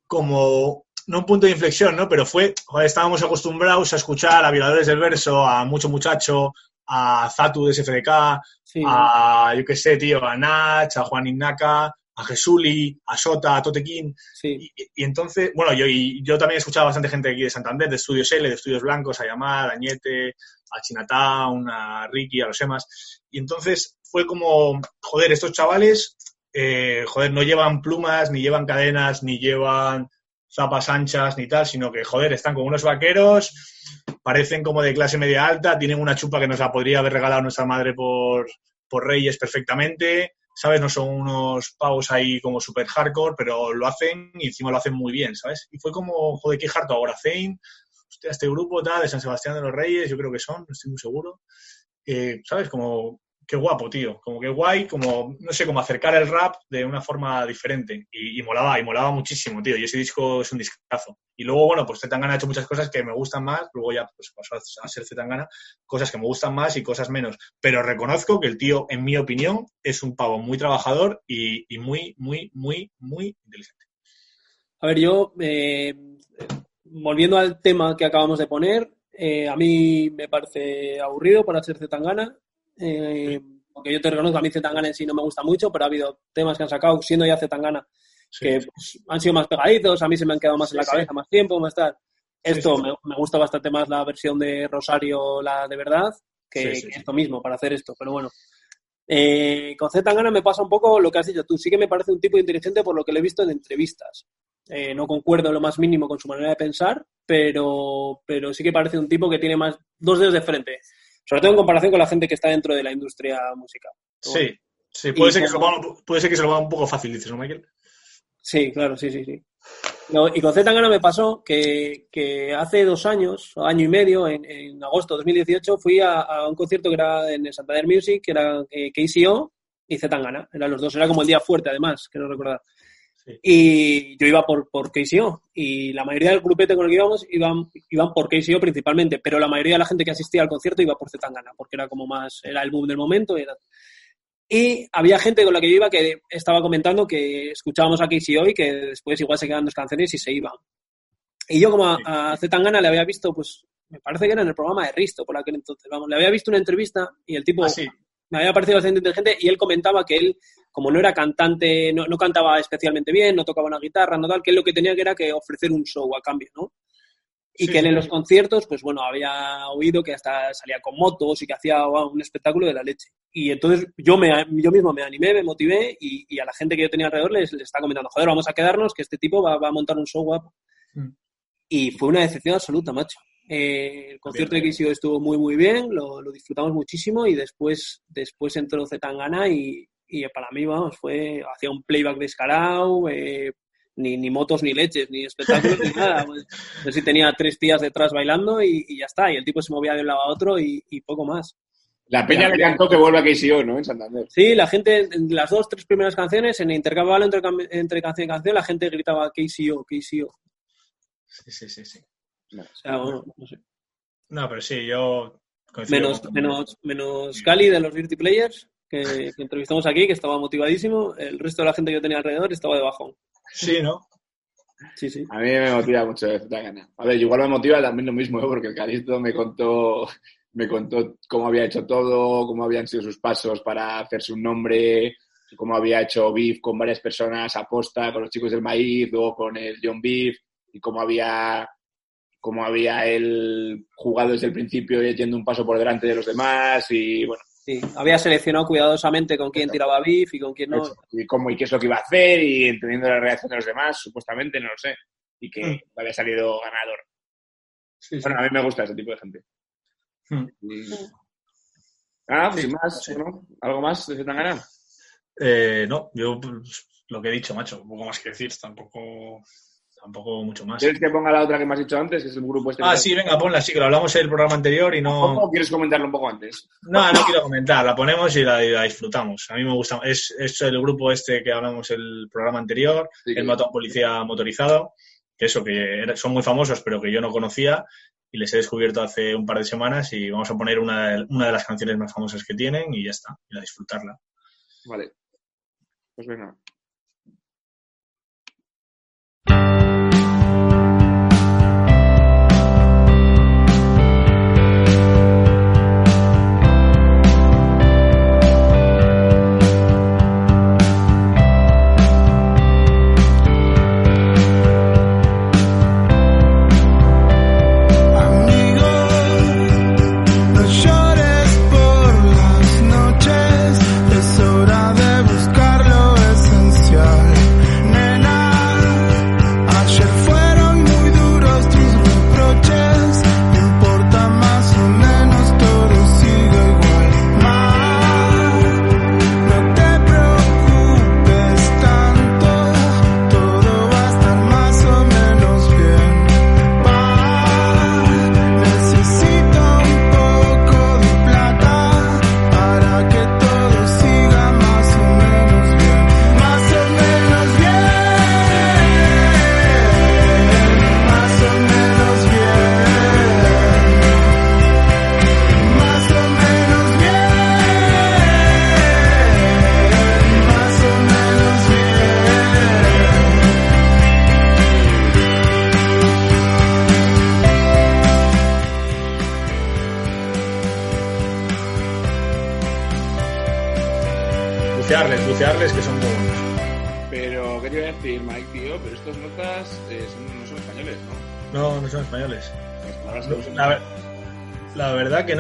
como, no un punto de inflexión, ¿no? Pero fue, joder, estábamos acostumbrados a escuchar a Violadores del Verso, a Mucho Muchacho, a Zatu de SFDK, Sí, a, yo qué sé, tío, a Nach, a Juan Innaka, a Jesuli, a Sota, a Totequín. sí. Y, y entonces, bueno, yo, y yo también he escuchado bastante gente aquí de Santander, de Estudios L, de Estudios Blancos, a Yamar, a Añete, a Chinatown, a Ricky, a los Emas. Y entonces fue como, joder, estos chavales, eh, joder, no llevan plumas, ni llevan cadenas, ni llevan zapas anchas, ni tal, sino que, joder, están como unos vaqueros, parecen como de clase media alta, tienen una chupa que nos la podría haber regalado nuestra madre por, por Reyes perfectamente, ¿sabes? No son unos pavos ahí como super hardcore, pero lo hacen y encima lo hacen muy bien, ¿sabes? Y fue como, joder, qué harto ahora, Zane, este grupo tal, de San Sebastián de los Reyes, yo creo que son, no estoy muy seguro. ¿Sabes? Como, qué guapo, tío, como que guay, como, no sé, como acercar el rap de una forma diferente. Y, molaba, y molaba muchísimo, tío, y ese disco es un discazo. Y luego, bueno, pues Zetangana ha hecho muchas cosas que me gustan más, luego ya pues, pasó a- ser Zetangana, cosas que me gustan más y cosas menos. Pero reconozco que el tío, en mi opinión, es un pavo muy trabajador y, muy, muy, muy, muy inteligente. A ver, yo, eh, volviendo al tema que acabamos de poner, eh, a mí me parece aburrido para ser Zetangana. Eh, porque yo te reconozco, a mí Zetangana en sí no me gusta mucho, pero ha habido temas que han sacado, siendo ya Zetangana, Sí. que pues, han sido más pegaditos, a mí se me han quedado más en la cabeza más tiempo, más tal. Esto. Me, me gusta bastante más la versión de Rosario, la de verdad, que, que esto mismo, para hacer esto, pero bueno. Eh, con Zetangana me pasa un poco lo que has dicho tú. Sí que me parece un tipo inteligente por lo que lo he visto en entrevistas. Eh, no concuerdo lo más mínimo con su manera de pensar, pero, pero sí que parece un tipo que tiene más dos dedos de frente. Sobre todo en comparación con la gente que está dentro de la industria musical. Sí, sí, puede, ser que se lo como- ponga- puede ser que se lo ponga un poco fácil, dices, ¿no, Michael? Sí, claro, sí, sí, sí. No, y con Zetangana me pasó que, que hace dos años, año y medio, en, en agosto de 2018, fui a, a un concierto que era en el Santander Music, que era eh, KCO y Zetangana. Eran los dos, era como el día fuerte, además, que no recordar. Sí. Y yo iba por, por KCO, y la mayoría del grupete con el que íbamos iban, iban por KCO principalmente, pero la mayoría de la gente que asistía al concierto iba por Zetangana, porque era como más, era el boom del momento. y Era... Y había gente con la que yo iba que estaba comentando que escuchábamos a Casey hoy, que después igual se quedan dos canciones y se iban. Y yo como a, Sí. a Zetangana le había visto, pues me parece que era en el programa de Risto por aquel entonces, vamos, le había visto una entrevista y el tipo Ah, sí. Me había parecido bastante inteligente y él comentaba que él, como no era cantante, no, no cantaba especialmente bien, no tocaba una guitarra, no tal, que él lo que tenía que era que ofrecer un show a cambio, ¿no? Y Sí, que él en los conciertos, pues bueno, había oído que hasta salía con motos y que hacía wow, un espectáculo de la leche. Y entonces yo, me, yo mismo me animé, me motivé y, y a la gente que yo tenía alrededor les, les estaba comentando, joder, vamos a quedarnos, que este tipo va, va a montar un show guapo. Mm. Y fue una decepción absoluta, macho. Eh, el concierto de bien. KCO estuvo muy, muy bien, lo, lo disfrutamos muchísimo y después, después entró Zetangana y, y para mí, vamos, fue, hacía un playback descarado, eh, ni, ni motos ni leches, ni espectáculos ni nada. Pues, no sé si tenía tres tías detrás bailando y, y ya está, y el tipo se movía de un lado a otro y, y poco más. La peña le cantó que vuelva a KCO, ¿no? En Santander. Sí, la gente, en las dos, tres primeras canciones, en el intercambio entre, entre canción y canción, la gente gritaba KCO, KCO. Sí, sí, sí, sí. O sea, bueno, no sé. No, pero sí, yo Menos, con- menos, menos Cali de los Dirty Players, que, [laughs] que entrevistamos aquí, que estaba motivadísimo. El resto de la gente que yo tenía alrededor estaba de bajón. Sí, ¿no? Sí, sí. A mí me motiva mucho Zetangana. A ver, igual me motiva también lo mismo, ¿eh? porque el Calisto me contó, me contó cómo había hecho todo, cómo habían sido sus pasos para hacerse un nombre, cómo había hecho beef con varias personas aposta, con los chicos del maíz, luego con el John Beef, y cómo había, cómo había él jugado desde el principio y yendo un paso por delante de los demás, y bueno, Sí, había seleccionado cuidadosamente con quién Exacto. tiraba beef y con quién no. eso. y cómo y qué es lo que iba a hacer, y entendiendo la reacción de los demás, supuestamente, no lo sé, y que Mm. había salido ganador. Sí, sí. Bueno, a mí me gusta ese tipo de gente. Mm. Y- Ah, Sí, sin más, sí. ¿no? ¿Algo más de Zetangana? Eh, no, yo pues, lo que he dicho, macho, poco más que decir, tampoco. Tampoco mucho más. ¿Quieres que ponga la otra que me has dicho antes, que es el grupo este? Ah, sí, venga, ponla, sí, que lo hablamos en el programa anterior y no... ¿O quieres comentarlo un poco antes? No, no quiero comentar, la ponemos y la, y la disfrutamos. A mí me gusta, es, es el grupo este que hablamos el programa anterior, Sí, el mató a un policía motorizado, que eso, que son muy famosos, pero que yo no conocía y les he descubierto hace un par de semanas y vamos a poner una de, una de las canciones más famosas que tienen y ya está, y a disfrutarla. Vale. Pues venga.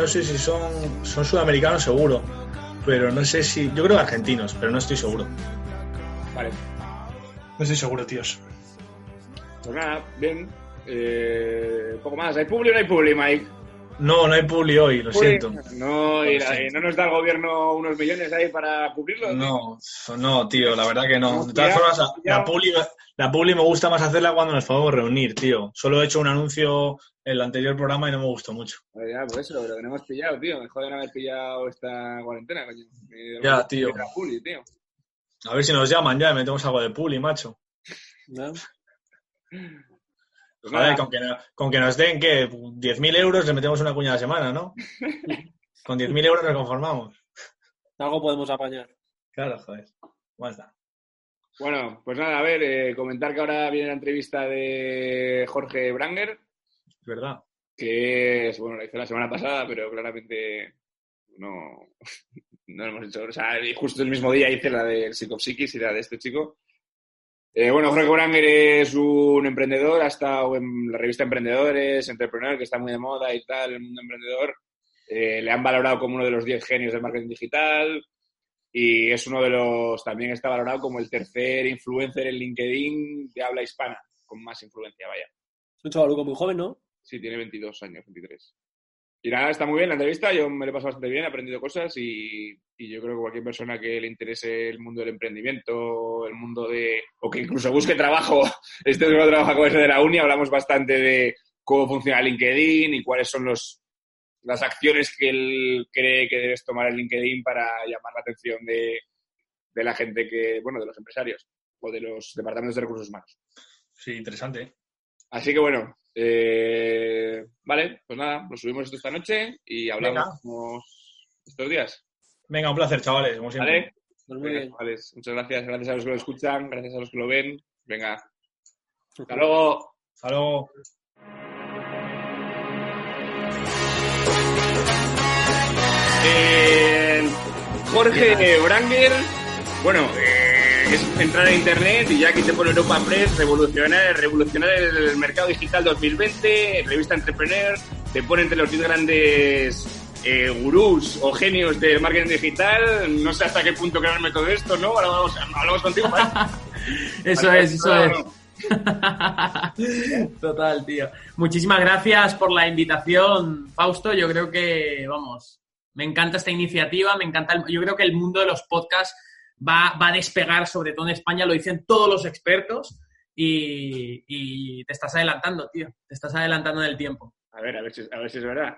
Sé si son, son sudamericanos seguro, pero no sé si, yo creo que argentinos, pero no estoy seguro. Vale. No estoy seguro, tíos. Pues nada, bien. Eh, poco más. ¿Hay publi o no hay publi, Mike? No, no hay publi hoy, lo Publi. siento. No, y la-. ¿no nos da el gobierno unos millones ahí para cubrirlo? No, no, tío, la verdad que no. De todas formas, la publi, la publi me gusta más hacerla cuando nos podemos reunir, tío. Solo he hecho un anuncio en el anterior programa y no me gustó mucho. Pues ya, por eso, pero que no hemos pillado, tío. Me joden haber pillado esta cuarentena, coño. Ya, tío. La publi, tío. A ver si nos llaman ya y metemos algo de publi, macho. ¿no? Pues Joder, con que, no- con que nos den, ¿qué? 10.000 euros le metemos una cuña a la semana, ¿no? [laughs] Con 10.000 euros nos conformamos. Algo podemos apañar. Claro, joder. Basta. Bueno, pues nada, a ver, eh, comentar que ahora viene la entrevista de Jorge Branger, Es verdad. que es, bueno, la hice la semana pasada, pero claramente no, [laughs] no lo hemos hecho. O sea, justo el mismo día hice la del Psicopsiquis y la de este chico. Eh, bueno, Jorge Branger es un emprendedor, ha estado en la revista Emprendedores, Entrepreneur, que está muy de moda y tal, el mundo emprendedor. Eh, le han valorado como uno de los 10 genios del marketing digital y es uno de los, también está valorado como el tercer influencer en LinkedIn de habla hispana, con más influencia, vaya. Es un chavaluco muy joven, ¿no? Sí, tiene 22 años, 23. Y nada, está muy bien la entrevista, yo me lo he pasado bastante bien, he aprendido cosas y, y yo creo que cualquier persona que le interese el mundo del emprendimiento, el mundo de... o que incluso busque trabajo, [laughs] este último trabajo como ese de la uni, hablamos bastante de cómo funciona LinkedIn y cuáles son los, las acciones que él cree que debes tomar en LinkedIn para llamar la atención de, de la gente que, bueno, de los empresarios o de los departamentos de recursos humanos. Sí, interesante. Así que bueno, eh, vale, pues nada, lo subimos esto esta noche y hablamos estos días. Venga, un placer, chavales, como siempre. ¿Vale? Pues muy Venga, bien. chavales, muchas gracias, gracias a los que lo escuchan, gracias a los que lo ven. Venga, hasta luego. Hasta luego. Eh, Jorge Branger, bueno, eh, es entrar a internet y ya aquí te pone Europa Press, revolucionar, revolucionar el mercado digital 2020, revista Entrepreneur, te pone entre los 10 grandes eh, gurús o genios del marketing digital. No sé hasta qué punto creerme todo esto, ¿no? Ahora vamos, hablamos contigo, ¿vale? [laughs] Eso es, eso es. [laughs] Total, tío. Muchísimas gracias por la invitación, Fausto. Yo creo que, vamos, me encanta esta iniciativa, me encanta. el- yo creo que el mundo de los podcasts va, va a despegar, sobre todo en España, lo dicen todos los expertos. y, y te estás adelantando, tío. Te estás adelantando en el tiempo. A ver, a ver si, a ver si es verdad.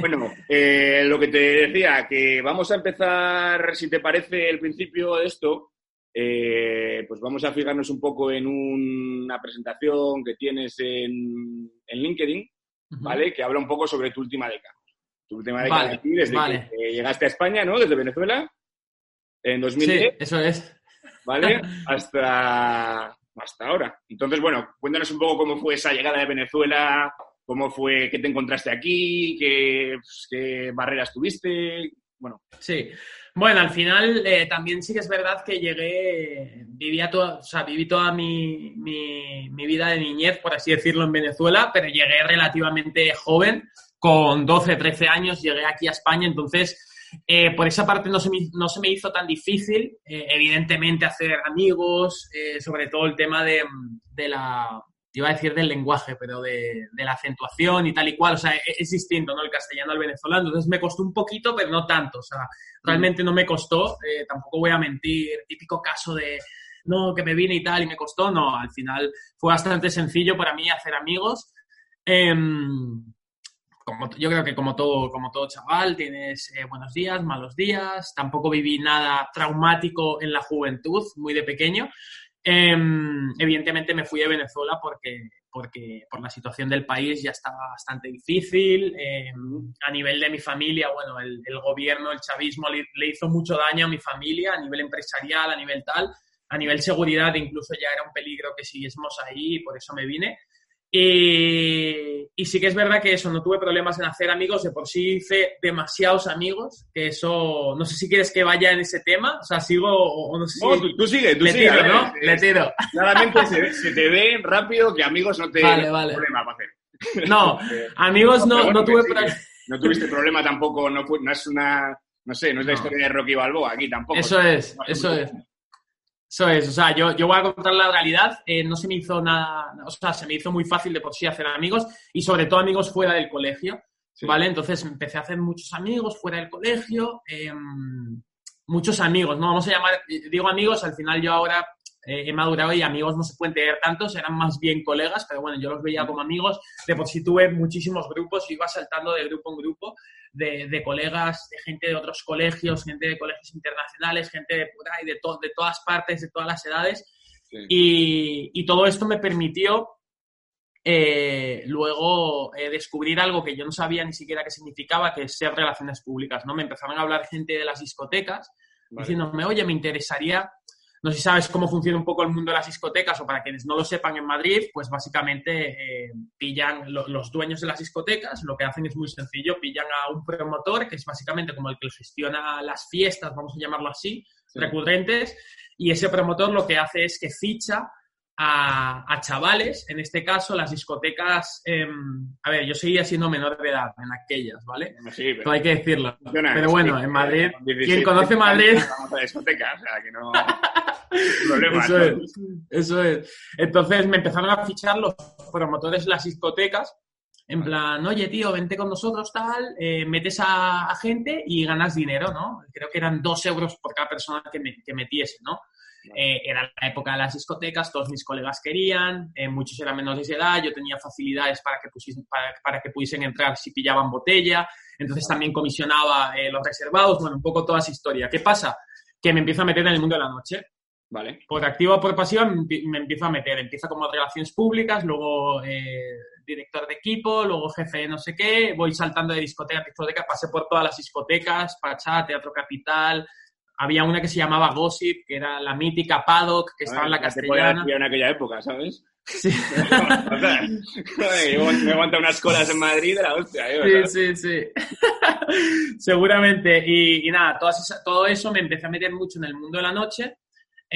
Bueno, eh, lo que te decía, que vamos a empezar, si te parece, el principio de esto, eh, pues vamos a fijarnos un poco en una presentación que tienes en, en LinkedIn, ¿vale? Que habla un poco sobre tu última década. Tu última década Vale, aquí, desde vale. que llegaste a España, ¿no? Desde Venezuela, en 2010. Sí, eso es. ¿vale? [laughs] Hasta, hasta ahora. Entonces, bueno, cuéntanos un poco cómo fue esa llegada de Venezuela, cómo fue que te encontraste aquí, qué, pues, qué barreras tuviste. Bueno, Sí. Bueno, al final eh, también sí que es verdad que llegué, vivía toda, o sea, viví toda mi, mi- mi vida de niñez, por así decirlo, en Venezuela, pero llegué relativamente joven, con 12, 13 años, llegué aquí a España, entonces eh, por esa parte no se me, no se me hizo tan difícil, eh, evidentemente, hacer amigos, eh, sobre todo el tema de, de la, iba a decir del lenguaje, pero de, de la acentuación y tal y cual, o sea, e- es, distinto, ¿no? El castellano al venezolano, entonces me costó un poquito, pero no tanto, o sea, realmente no me costó, eh, tampoco voy a mentir, típico caso de, no, que me vine y tal y me costó, no, al final fue bastante sencillo para mí hacer amigos. Como, yo creo que como todo, como todo chaval, tienes eh, buenos días, malos días. Tampoco viví nada traumático en la juventud, muy de pequeño. Em, evidentemente me fui de Venezuela porque, porque por la situación del país ya estaba bastante difícil. Em, a nivel de mi familia, bueno, el, el gobierno, el chavismo le, le hizo mucho daño a mi familia, a nivel empresarial, a nivel tal. A nivel seguridad incluso ya era un peligro que siguiésemos ahí y por eso me vine. Y, y sí que es verdad que eso, no tuve problemas en hacer amigos, de por sí hice demasiados amigos, que eso, no sé si quieres que vaya en ese tema, o sea, sigo, o, no sé si... No, tú, tú sigue, tú Le sigue. tiro, ver, ¿no? Le tiro. Claramente se, se te ve rápido que amigos no te Vale, problema para hacer. No, amigos no, bueno, no tuve sí. No tuviste problema tampoco, no, no es una, no sé, no es la historia de Rocky Balboa aquí tampoco. Eso es, eso es. Eso es, o sea, yo, yo voy a contar la realidad, eh, no se me hizo nada, o sea, se me hizo muy fácil de por sí hacer amigos y sobre todo amigos fuera del colegio, Sí. ¿vale? Entonces empecé a hacer muchos amigos fuera del colegio, em, muchos amigos, ¿no? Vamos a llamar, digo amigos, al final yo ahora eh, he madurado y amigos no se pueden tener tantos, eran más bien colegas, pero bueno, yo los veía como amigos, de por sí tuve muchísimos grupos, iba saltando de grupo en grupo, de, de colegas, de gente de otros colegios, gente de colegios internacionales, gente de de, to- de todas partes, de todas las edades. Sí. Y, y todo esto me permitió eh, luego eh, descubrir algo que yo no sabía ni siquiera qué significaba, que es ser relaciones públicas, ¿no? Me empezaron a hablar gente de las discotecas, Vale. diciéndome, oye, me interesaría, no sé si sabes cómo funciona un poco el mundo de las discotecas, o para quienes no lo sepan en Madrid, pues básicamente eh, pillan lo- los dueños de las discotecas, lo que hacen es muy sencillo, pillan a un promotor, que es básicamente como el que gestiona las fiestas, vamos a llamarlo así, Sí. recurrentes, y ese promotor lo que hace es que ficha a, a chavales, en este caso las discotecas, em, a ver, yo seguía siendo menor de edad en aquellas, ¿vale? Sí, Todo hay que decirlo. Pero bueno, en Madrid, con 16 quien conoce Madrid, Vamos a la discoteca, o sea, que no... [laughs] problema. eso ¿no? es, eso es. Entonces me empezaron a fichar los promotores las discotecas, en plan, oye tío, vente con nosotros, tal, eh, metes a, a gente y ganas dinero, ¿no? Creo que eran dos euros por cada persona que, me- que metiese, ¿no? Eh, era la época de las discotecas, todos mis colegas querían, eh, muchos eran menores de edad, yo tenía facilidades para que, pusiesen, para, para que pudiesen entrar si pillaban botella, entonces también comisionaba eh, los reservados, bueno, un poco toda esa historia. ¿Qué pasa? Que me empiezo a meter en el mundo de la noche Vale. por activa o por pasión me empie- me empiezo a meter. Empiezo como relaciones públicas, luego eh, director de equipo, luego jefe de no sé qué, voy saltando de discoteca a discoteca, pasé por todas las discotecas, Pachá, Teatro Capital, había una que se llamaba Gossip, que era la mítica Paddock, que estaba en la castellana. en aquella época, ¿sabes? Sí. [laughs] Me aguanta unas colas en Madrid de la hostia. ¿eh? Sí, sí, sí. [laughs] Seguramente. Y, y nada, todas esa- todo eso me empecé a meter mucho en el mundo de la noche.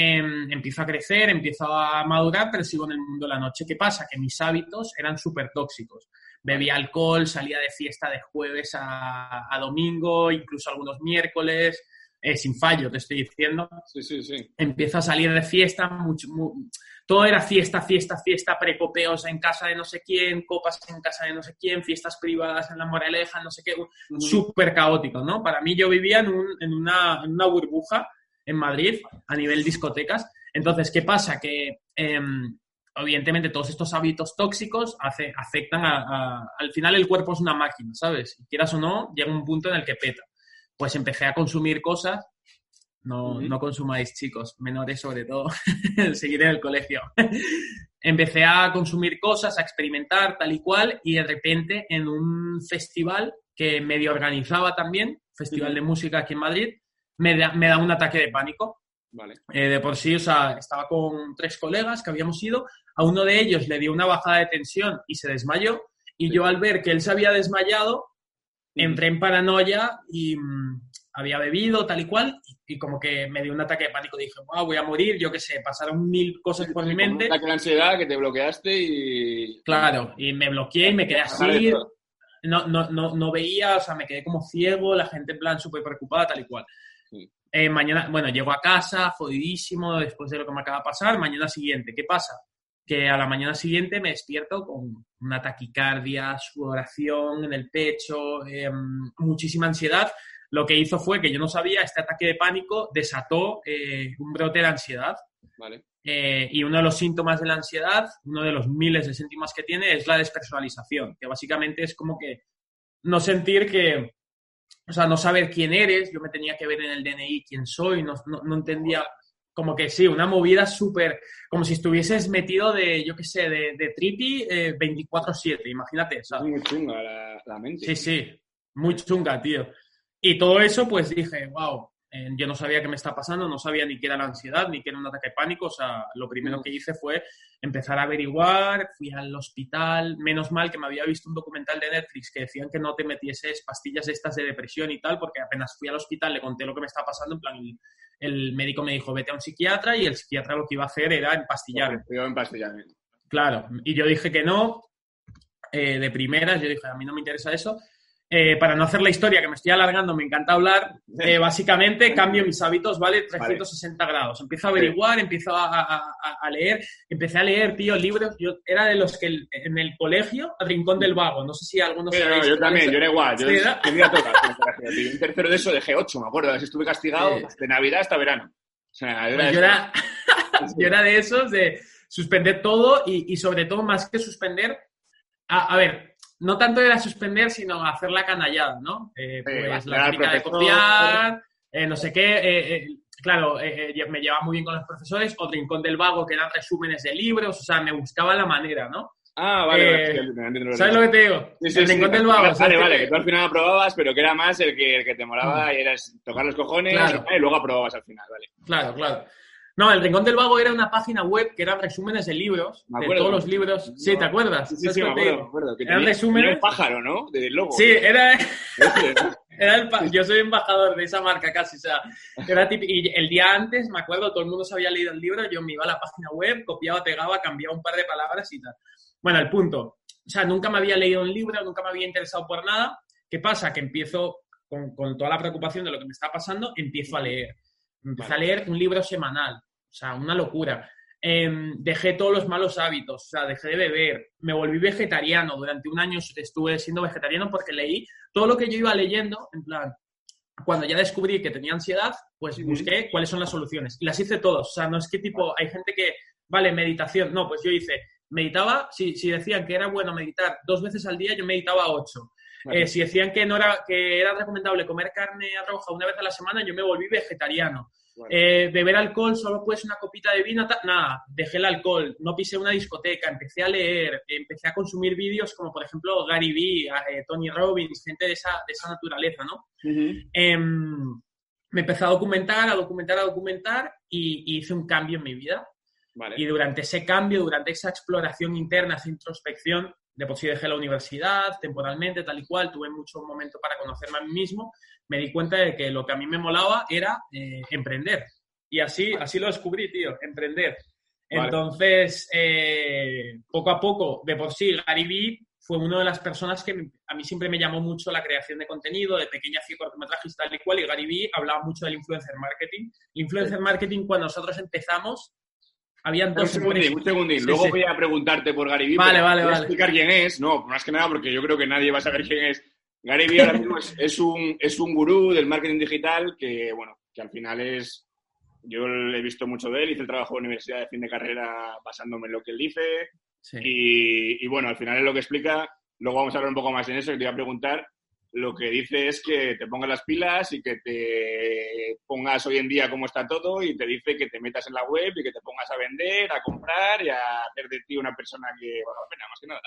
Em, empiezo a crecer, empiezo a madurar, pero sigo en el mundo de la noche. ¿Qué pasa? Que mis hábitos eran súper tóxicos. Bebía alcohol, salía de fiesta de jueves a, a domingo, incluso algunos miércoles, eh, sin fallo, te estoy diciendo Sí, sí, sí. empiezo a salir de fiesta, mucho, mu- todo era fiesta, fiesta, fiesta, precopeos en casa de no sé quién, copas en casa de no sé quién, fiestas privadas en la Moraleja, no sé qué, súper caótico, ¿no? Para mí yo vivía en, un- en una, en una burbuja en Madrid a nivel discotecas. Entonces, ¿qué pasa? Que, em, evidentemente todos estos hábitos tóxicos hace- afectan a, a- Al final el cuerpo es una máquina, ¿sabes? Y quieras o no, llega un punto en el que peta. Pues empecé a consumir cosas. No, no consumáis, chicos, menores sobre todo. [laughs] Seguir en el colegio. [laughs] empecé a consumir cosas, a experimentar tal y cual, y de repente en un festival que medio organizaba también, festival de música aquí en Madrid, me da, me da un ataque de pánico. Vale. Eh, de por sí, o sea, estaba con tres colegas que habíamos ido, a uno de ellos le dio una bajada de tensión y se desmayó, y yo al ver que él se había desmayado, entré en paranoia y mm, había bebido tal y cual, y, y como que me dio un ataque de pánico, dije, wow, voy a morir, yo qué sé, pasaron mil cosas por mi Como un mente. ataque de ansiedad que te bloqueaste y... Claro, y me bloqueé y me quedé así. No, no, no, no veía, o sea, me quedé como ciego, la gente en plan súper preocupada, tal y cual. Eh, mañana, bueno, llego a casa, jodidísimo, después de lo que me acaba de pasar. Mañana siguiente, ¿qué pasa? Que a la mañana siguiente me despierto con una taquicardia, sudoración en el pecho, eh, muchísima ansiedad. Lo que hizo fue que yo no sabía, este ataque de pánico desató eh, un brote de ansiedad. Vale. Eh, y uno de los síntomas de la ansiedad, uno de los miles de síntomas que tiene, es la despersonalización, que básicamente es como que no sentir que, o sea, no saber quién eres, yo me tenía que ver en el DNI quién soy, no, no, no entendía, como que sí, una movida súper, como si estuvieses metido de, yo qué sé, de, de tripi eh, 24/7, imagínate, Es ¿sabes? muy chunga la, la mente. Sí, sí, muy chunga, tío. Y todo eso, pues dije, wow, eh, yo no sabía qué me está pasando, no sabía ni qué era la ansiedad, ni qué era un ataque de pánico. O sea, lo primero que hice fue empezar a averiguar, fui al hospital. Menos mal que me había visto un documental de Netflix que decían que no te metieses pastillas estas de depresión y tal, porque apenas fui al hospital le conté lo que me está pasando. En plan, el, el médico me dijo, vete a un psiquiatra, y el psiquiatra lo que iba a hacer era empastillarme. Pastillame. Claro, y yo dije que no, eh, de primeras, yo dije, a mí no me interesa eso. Eh, para no hacer la historia, que me estoy alargando, me encanta hablar, eh, básicamente cambio mis hábitos, ¿vale? 360 grados. Empiezo a averiguar, empiezo a, a- a- a leer, empecé a leer, tío, libros. Yo era de los que en el colegio, el Rincón del Vago, no sé si algunos Sí, no, yo también, yo era igual. Yo [laughs] tenía tío. Un tercero de eso dejé 8, me acuerdo. Estuve castigado Sí. de Navidad hasta verano. O sea, Pues yo, era, [laughs] yo era de esos de suspender todo y, y sobre todo más que suspender, a, a ver, no tanto era suspender, sino hacer la canallada, ¿no? Eh, pues la típica de copiar, eh, no sé qué, eh, eh, claro, eh, me llevaba muy bien con los profesores, o Rincón del Vago, que eran resúmenes de libros, o sea, me buscaba la manera, ¿no? Ah, vale, Eh, vale, ¿Sabes lo que te digo? Sí, sí, el sí. Rincón del Vago. Vale, ¿sabes vale, que tú al final aprobabas, pero que era más el que, el que te molaba y era tocar los cojones Claro. y luego aprobabas al final, vale. Claro, claro. No, el Rincón del Vago era una página web que eran resúmenes de libros, Me de todos los libros. Sí, ¿te acuerdas? Sí, sí, ¿Sabes sí, me acuerdo, me acuerdo. Que Eran resúmenes. tenía un pájaro, ¿no? Logo. Sí, era, [laughs] era el pa- yo soy embajador de esa marca casi, o sea, era típico. Y el día antes, me acuerdo, todo el mundo se había leído el libro, yo me iba a la página web, copiaba, pegaba, cambiaba un par de palabras y tal. Bueno, el punto. O sea, nunca me había leído un libro, nunca me había interesado por nada. ¿Qué pasa? Que empiezo, con, con toda la preocupación de lo que me está pasando, empiezo a leer. Empecé a leer un libro semanal, o sea, una locura. Em, dejé todos los malos hábitos, o sea, dejé de beber, me volví vegetariano, durante un año estuve siendo vegetariano porque leí todo lo que yo iba leyendo, en plan, cuando ya descubrí que tenía ansiedad, pues busqué cuáles son las soluciones. Y las hice todas, o sea, no es que tipo, hay gente que, vale, meditación, no, pues yo hice, meditaba, si, si decían que era bueno meditar dos veces al día, yo meditaba ocho. Vale. Eh, si decían que no era que era recomendable comer carne roja una vez a la semana, yo me volví vegetariano. Bueno. Eh, beber alcohol solo pues una copita de vino, nada, dejé el alcohol, no pisé una discoteca, empecé a leer, empecé a consumir vídeos como por ejemplo Gary Vee, eh, Tony Robbins, gente de esa, de esa naturaleza, ¿no? Em, me empecé a documentar, a documentar, a documentar y, y hice un cambio en mi vida. Vale. Y durante ese cambio, durante esa exploración interna, esa introspección, de por sí dejé la universidad temporalmente, tal y cual, tuve mucho momento para conocerme a mí mismo, me di cuenta de que lo que a mí me molaba era eh, emprender. Y así, así lo descubrí, tío, emprender. Vale. Entonces, eh, poco a poco, de por sí, Gary Vee fue una de las personas que a mí siempre me llamó mucho la creación de contenido, de pequeña hacía cortometrajes tal y cual, y Gary Vee hablaba mucho del influencer marketing. El influencer marketing, cuando nosotros empezamos, habían Un dos segundín, empresas. un segundín. Sí, Luego sí. voy a preguntarte por Gary Vee. Vale, vale, voy a vale. explicar quién es. No, más que nada porque yo creo que nadie va a saber quién es. Gary Vee ahora mismo es, es un, es un gurú del marketing digital que, bueno, que al final es yo he visto mucho de él, hice el trabajo de universidad de fin de carrera basándome en lo que él dice. Sí. Y, y bueno, al final es lo que explica. Luego vamos a hablar un poco más en eso, que te iba a preguntar. Lo que dice es que te pongas las pilas y que te pongas hoy en día cómo está todo y te dice que te metas en la web y que te pongas a vender, a comprar y a hacer de ti una persona que vale la pena, más que nada.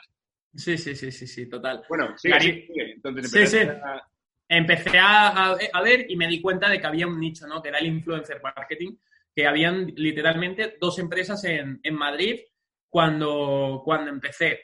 Sí, sí, sí, sí, sí, total. Bueno, sigue, sigue. Entonces, Sí, sí. a- empecé a, a- a ver y me di cuenta de que había un nicho, ¿no? Que era el influencer marketing, que habían literalmente dos empresas en, en Madrid cuando, cuando empecé.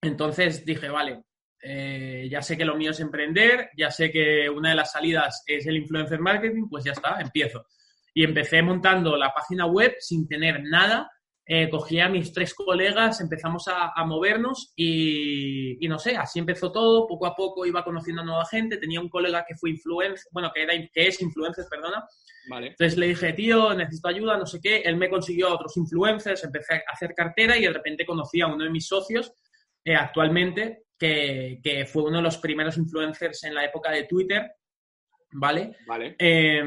Entonces dije, vale, eh, ya sé que lo mío es emprender, ya sé que una de las salidas es el influencer marketing, pues ya está, empiezo. Y empecé montando la página web sin tener nada. Eh, cogí a mis tres colegas, empezamos a, a movernos y, y no sé, así empezó todo. Poco a poco iba conociendo a nueva gente. Tenía un colega que fue influencer, bueno, que, era, que es influencer, perdona. Vale. Entonces le dije, tío, necesito ayuda, no sé qué. Él me consiguió a otros influencers, empecé a hacer cartera y de repente conocí a uno de mis socios eh, actualmente, que, que fue uno de los primeros influencers en la época de Twitter, ¿vale? Vale. Eh,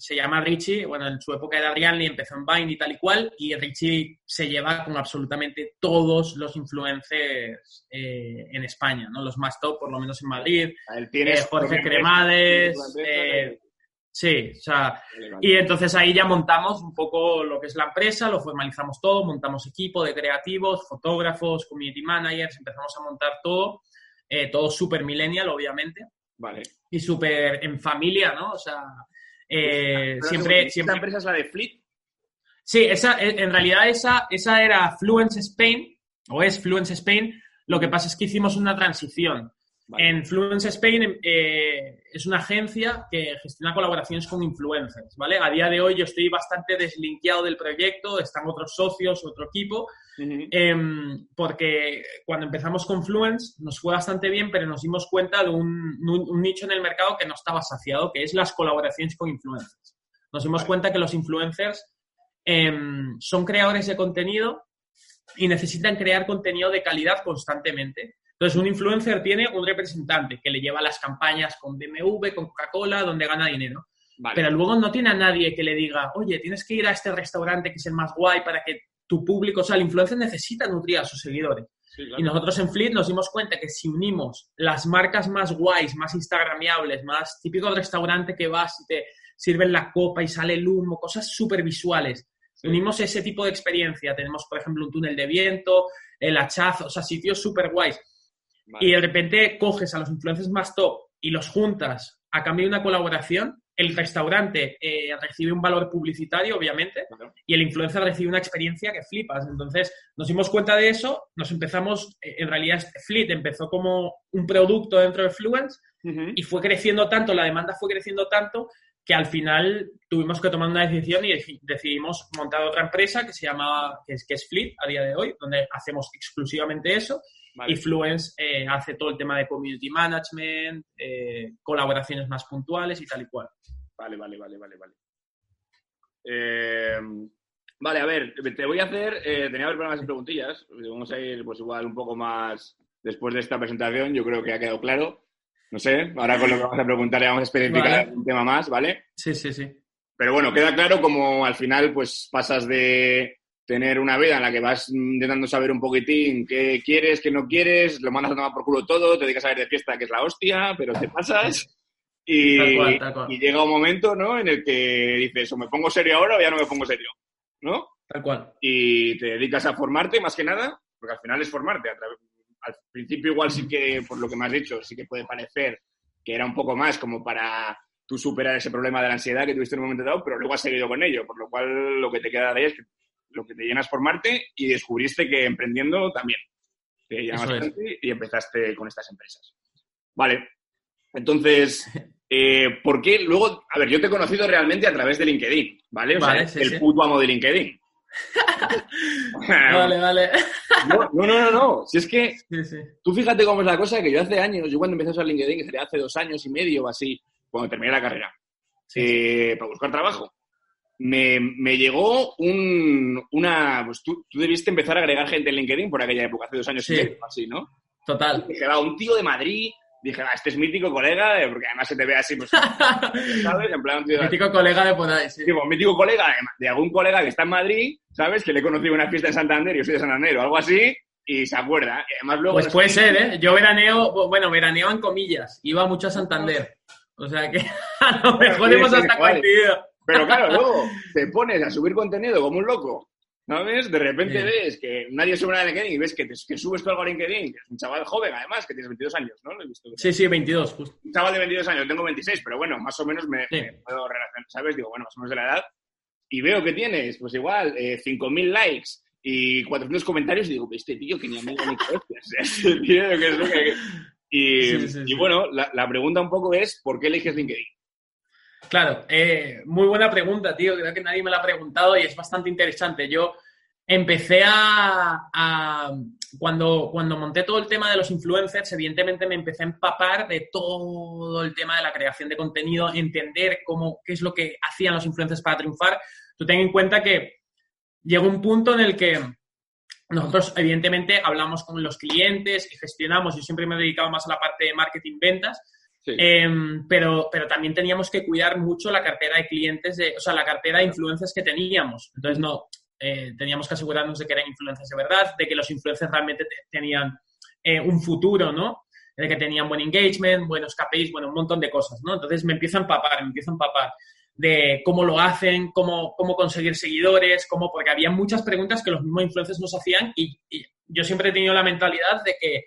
se llama Richie, bueno, en su época era Adrián y empezó en Vine y tal y cual, y Richie se lleva con absolutamente todos los influencers eh, en España, ¿no? Los más top, por lo menos en Madrid. Él tiene Eh, Jorge Cremades, eh, sí, o sea, y entonces ahí ya montamos un poco lo que es la empresa, lo formalizamos todo, montamos equipo de creativos, fotógrafos, community managers, empezamos a montar todo, eh, todo súper millennial, obviamente, Vale. y súper en familia, ¿no? O sea, eh, siempre, ¿Esta siempre... empresa es la de Fleet? Sí, esa, en en realidad esa, esa era Fluence Spain, o es Fluence Spain. Lo que pasa es que hicimos una transición. Vale. En Fluence Spain eh, es una agencia que gestiona colaboraciones con influencers, ¿vale? A día de hoy yo estoy bastante deslinkeado del proyecto, están otros socios, otro equipo. Em, porque cuando empezamos con Fluence nos fue bastante bien, pero nos dimos cuenta de un, un- un nicho en el mercado que no estaba saciado, que es las colaboraciones con influencers. Nos dimos Vale. cuenta que los influencers em, son creadores de contenido y necesitan crear contenido de calidad constantemente. Entonces, un influencer tiene un representante que le lleva las campañas con BMW, con Coca-Cola, donde gana dinero. Vale. Pero luego no tiene a nadie que le diga, oye, tienes que ir a este restaurante que es el más guay para que tu público, o sea, el influencer necesita nutrir a sus seguidores. Sí, claro. Y nosotros en Fleet nos dimos cuenta que si unimos las marcas más guays, más instagramiables, más típico restaurante que vas y te sirven la copa y sale el humo, cosas súper visuales, unimos ese tipo de experiencia. Tenemos, por ejemplo, un túnel de viento, el hachazo, o sea, sitios súper guays. Vale. Y de repente coges a los influencers más top y los juntas a cambio de una colaboración, el restaurante eh, recibe un valor publicitario, obviamente, Claro. y el influencer recibe una experiencia que flipas. Entonces, nos dimos cuenta de eso, nos empezamos, eh, en realidad, este Fleet empezó como un producto dentro de Fluence y fue creciendo tanto, la demanda fue creciendo tanto, que al final tuvimos que tomar una decisión y deci- decidimos montar otra empresa que se llama, que es, que es Fleet a día de hoy, donde hacemos exclusivamente eso. Vale. Y Fluence eh, hace todo el tema de community management, eh, colaboraciones más puntuales y tal y cual. Vale, vale, vale, vale, vale. Eh, vale, a ver, te voy a hacer, eh, tenía problemas de preguntillas, vamos a ir pues igual un poco más después de esta presentación, yo creo que ha quedado claro, no sé, ahora con lo que vamos a preguntar le vamos a especificar Vale. un tema más, ¿vale? Sí, sí, sí. Pero bueno, queda claro como al final pues pasas de tener una vida en la que vas intentando saber un poquitín qué quieres, qué no quieres, lo mandas a tomar por culo todo, te dedicas a ir de fiesta, que es la hostia, pero te pasas y, Tal cual, tal cual. y llega un momento, ¿no? En el que dices, o me pongo serio ahora o ya no me pongo serio, ¿no? Tal cual. Y te dedicas a formarte más que nada, porque al final es formarte. al principio igual sí que, por lo que me has dicho, sí que puede parecer que era un poco más como para tú superar ese problema de la ansiedad que tuviste en un momento dado, pero luego has seguido con ello, por lo cual lo que te queda de ahí es que lo que te llena es formarte y descubriste que emprendiendo también. Te llamas y empezaste con estas empresas. Vale. Entonces, [laughs] eh, ¿por qué? Luego, a ver, yo te he conocido realmente a través de LinkedIn, ¿vale? O Vale, sea, sí, el sí. puto amo de LinkedIn. [laughs] Vale, vale. No, no, no, no. Si es que sí. tú fíjate cómo es la cosa, que yo hace años, yo cuando empecé a usar LinkedIn, que sería hace dos años y medio o así, cuando terminé la carrera, eh, para buscar trabajo, me, me llegó un, una... Pues tú, tú debiste empezar a agregar gente en LinkedIn por aquella época, hace dos años Sí. y medio, así, ¿no? Total. Dije, va, un tío de Madrid dije, va, este es mítico colega, eh, porque además se te ve así, pues, [laughs] ¿sabes? En plan, un tío- Mítico colega de por ahí, sí. Digo, mítico colega, de algún colega que está en Madrid, ¿sabes? Que le he conocido en una fiesta en Santander, yo soy de Santander o algo así, y se acuerda. Y además luego... Pues no puede sé- ser, ¿eh? Yo veraneo, bueno, veraneo en comillas, iba mucho a Santander. O sea que [laughs] a lo mejor hemos hasta coincidido. Pero claro, [laughs] luego te pones a subir contenido como un loco, ¿sabes? De repente Sí. ves que nadie sube nada en LinkedIn y ves que, te- que subes tú algo a LinkedIn, que es un chaval joven además, que tienes 22 años, ¿no? Lo he visto. Sí, sí, 22, justo. Un chaval de 22 años, tengo 26, pero bueno, más o menos me, Sí. me puedo relacionar, ¿sabes? Digo, bueno, más o menos de la edad. Y veo que tienes, pues igual, eh, 5.000 likes y 400 comentarios y digo, este tío que ni amigo ni conoces. [laughs] Este tío que es lo que... Y, Sí, y bueno, la, la pregunta un poco es, ¿por qué eliges LinkedIn? Claro, eh, muy buena pregunta, tío. Creo que nadie me la ha preguntado y es bastante interesante. Yo empecé a, cuando, cuando monté todo el tema de los influencers, evidentemente me empecé a empapar de todo el tema de la creación de contenido, entender cómo, qué es lo que hacían los influencers para triunfar. Tú ten en cuenta que llegó un punto en el que nosotros, evidentemente, hablamos con los clientes y gestionamos. Yo siempre me he dedicado más a la parte de marketing, ventas. Sí. Em, pero, pero también teníamos que cuidar mucho la cartera de clientes, de, o sea, la cartera de influencers que teníamos. Entonces, no, eh, teníamos que asegurarnos de que eran influencers de verdad, de que los influencers realmente te- tenían eh, un futuro, ¿no? De que tenían buen engagement, buenos KPIs, bueno, un montón de cosas, ¿no? Entonces me empiezo a empapar, me empiezo a empapar de cómo lo hacen, cómo, cómo conseguir seguidores, cómo, porque había muchas preguntas que los mismos influencers nos hacían y, y yo siempre he tenido la mentalidad de que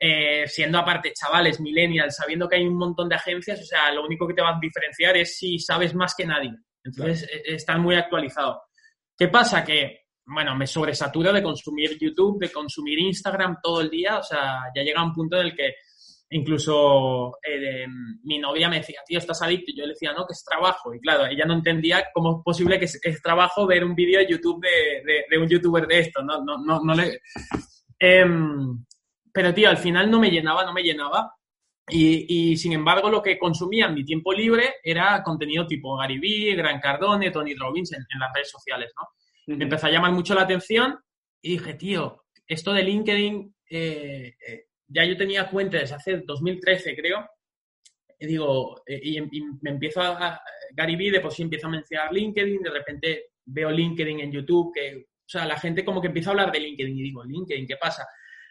eh, siendo aparte chavales, millennials, sabiendo que hay un montón de agencias, o sea, lo único que te va a diferenciar es si sabes más que nadie. Entonces, eh, están muy actualizados. ¿Qué pasa? Que, bueno, me sobresaturo de consumir YouTube, de consumir Instagram todo el día, o sea, ya llega un punto en el que incluso eh, mi novia me decía, tío, estás adicto. Y yo le decía, no, que es trabajo. Y claro, ella no entendía cómo es posible que es, es trabajo ver un vídeo de YouTube de, de- de un youtuber de esto. No, no, no, no le... Em, pero, tío, al final no me llenaba, no me llenaba. Y, y, sin embargo, lo que consumía en mi tiempo libre era contenido tipo Gary Vee, Gran Cardone, Tony Robbins en, en las redes sociales, ¿no? Me empezó a llamar mucho la atención y dije, tío, esto de LinkedIn, eh, eh, ya yo tenía cuenta desde hace 2013, creo. Y digo, eh, y, y me empiezo a, a- Gary Vee de por sí empieza a mencionar LinkedIn, de repente veo LinkedIn en YouTube, que, o sea, la gente como que empieza a hablar de LinkedIn y digo, LinkedIn, ¿qué pasa?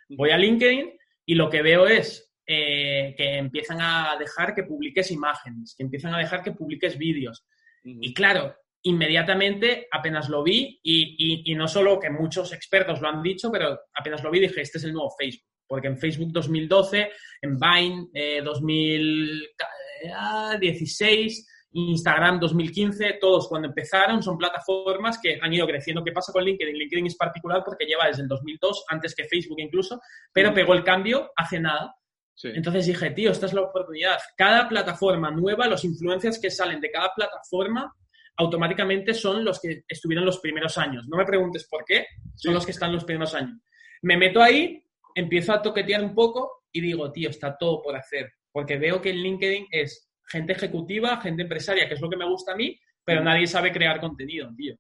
Voy a LinkedIn y lo que veo es eh, que empiezan a dejar que publiques imágenes, que empiezan a dejar que publiques vídeos. Y claro, inmediatamente apenas lo vi y, y- y no solo que muchos expertos lo han dicho, pero apenas lo vi dije, este es el nuevo Facebook. Porque en Facebook 2012, en Vine eh, 2016, Instagram 2015, todos cuando empezaron son plataformas que han ido creciendo. ¿Qué pasa con LinkedIn? LinkedIn es particular porque lleva desde el 2002, antes que Facebook incluso, pero pegó el cambio hace nada. Entonces dije, tío, esta es la oportunidad. Cada plataforma nueva, los influencers que salen de cada plataforma, automáticamente son los que estuvieron los primeros años. No me preguntes por qué, son los que están los primeros años. Me meto ahí, empiezo a toquetear un poco y digo, tío, está todo por hacer. Porque veo que en LinkedIn es gente ejecutiva, gente empresaria, que es lo que me gusta a mí, pero nadie sabe crear contenido, tío.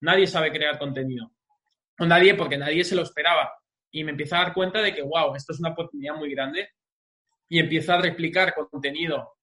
Nadie sabe crear contenido. Nadie, porque nadie se lo esperaba. Y me empiezo a dar cuenta de que, wow, esto es una oportunidad muy grande. Y empiezo a replicar contenido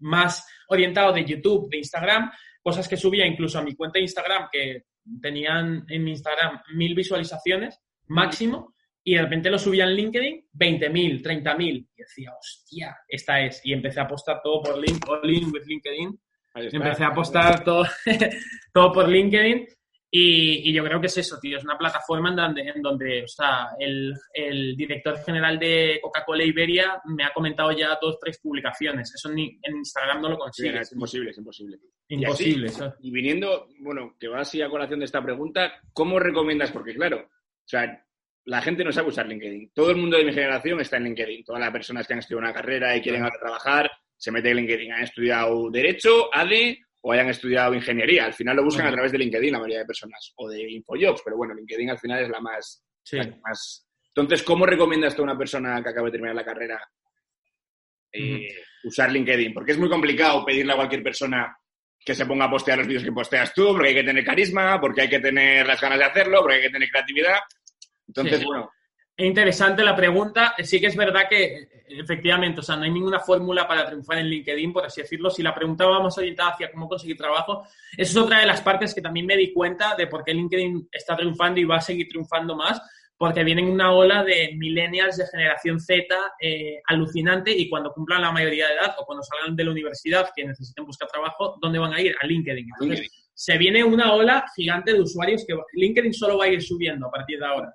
más orientado de YouTube, de Instagram, cosas que subía incluso a mi cuenta de Instagram, que tenían en mi Instagram mil visualizaciones máximo, y de repente lo subía en LinkedIn 20.000, 30.000. Y decía, hostia, esta es. Y empecé a apostar todo por link, all in with LinkedIn. Empecé a apostar todo, [laughs] todo por LinkedIn. Y, y yo creo que es eso, tío. Es una plataforma en donde, en donde o sea, el, el director general de Coca-Cola Iberia me ha comentado ya dos, tres publicaciones. Eso ni, en Instagram no lo consigues. es imposible, es imposible. Imposible, Y, así, y viniendo, bueno, que va así a colación de esta pregunta, ¿cómo recomiendas? Porque claro, o sea, la gente no sabe usar LinkedIn. Todo el mundo de mi generación está en LinkedIn. Todas las personas que han estudiado una carrera y quieren ahora trabajar, se meten en LinkedIn. Han estudiado Derecho, ADE o hayan estudiado Ingeniería. Al final lo buscan a través de LinkedIn la mayoría de personas. O de Infojobs, pero bueno, LinkedIn al final es la más... Sí. la más... Entonces, ¿cómo recomiendas tú a una persona que acaba de terminar la carrera eh, usar LinkedIn? Porque es muy complicado pedirle a cualquier persona que se ponga a postear los vídeos que posteas tú, porque hay que tener carisma, porque hay que tener las ganas de hacerlo, porque hay que tener creatividad. Entonces, Sí. bueno, Es interesante la pregunta. Sí que es verdad que, efectivamente, o sea, no hay ninguna fórmula para triunfar en LinkedIn, por así decirlo. Si la pregunta va más orientada hacia cómo conseguir trabajo, eso es otra de las partes que también me di cuenta de por qué LinkedIn está triunfando y va a seguir triunfando más, porque vienen una ola de millennials de generación Z eh, alucinante y cuando cumplan la mayoría de edad o cuando salgan de la universidad que necesiten buscar trabajo, ¿dónde van a ir? A LinkedIn. Entonces, LinkedIn. Se viene una ola gigante de usuarios que LinkedIn solo va a ir subiendo a partir de ahora.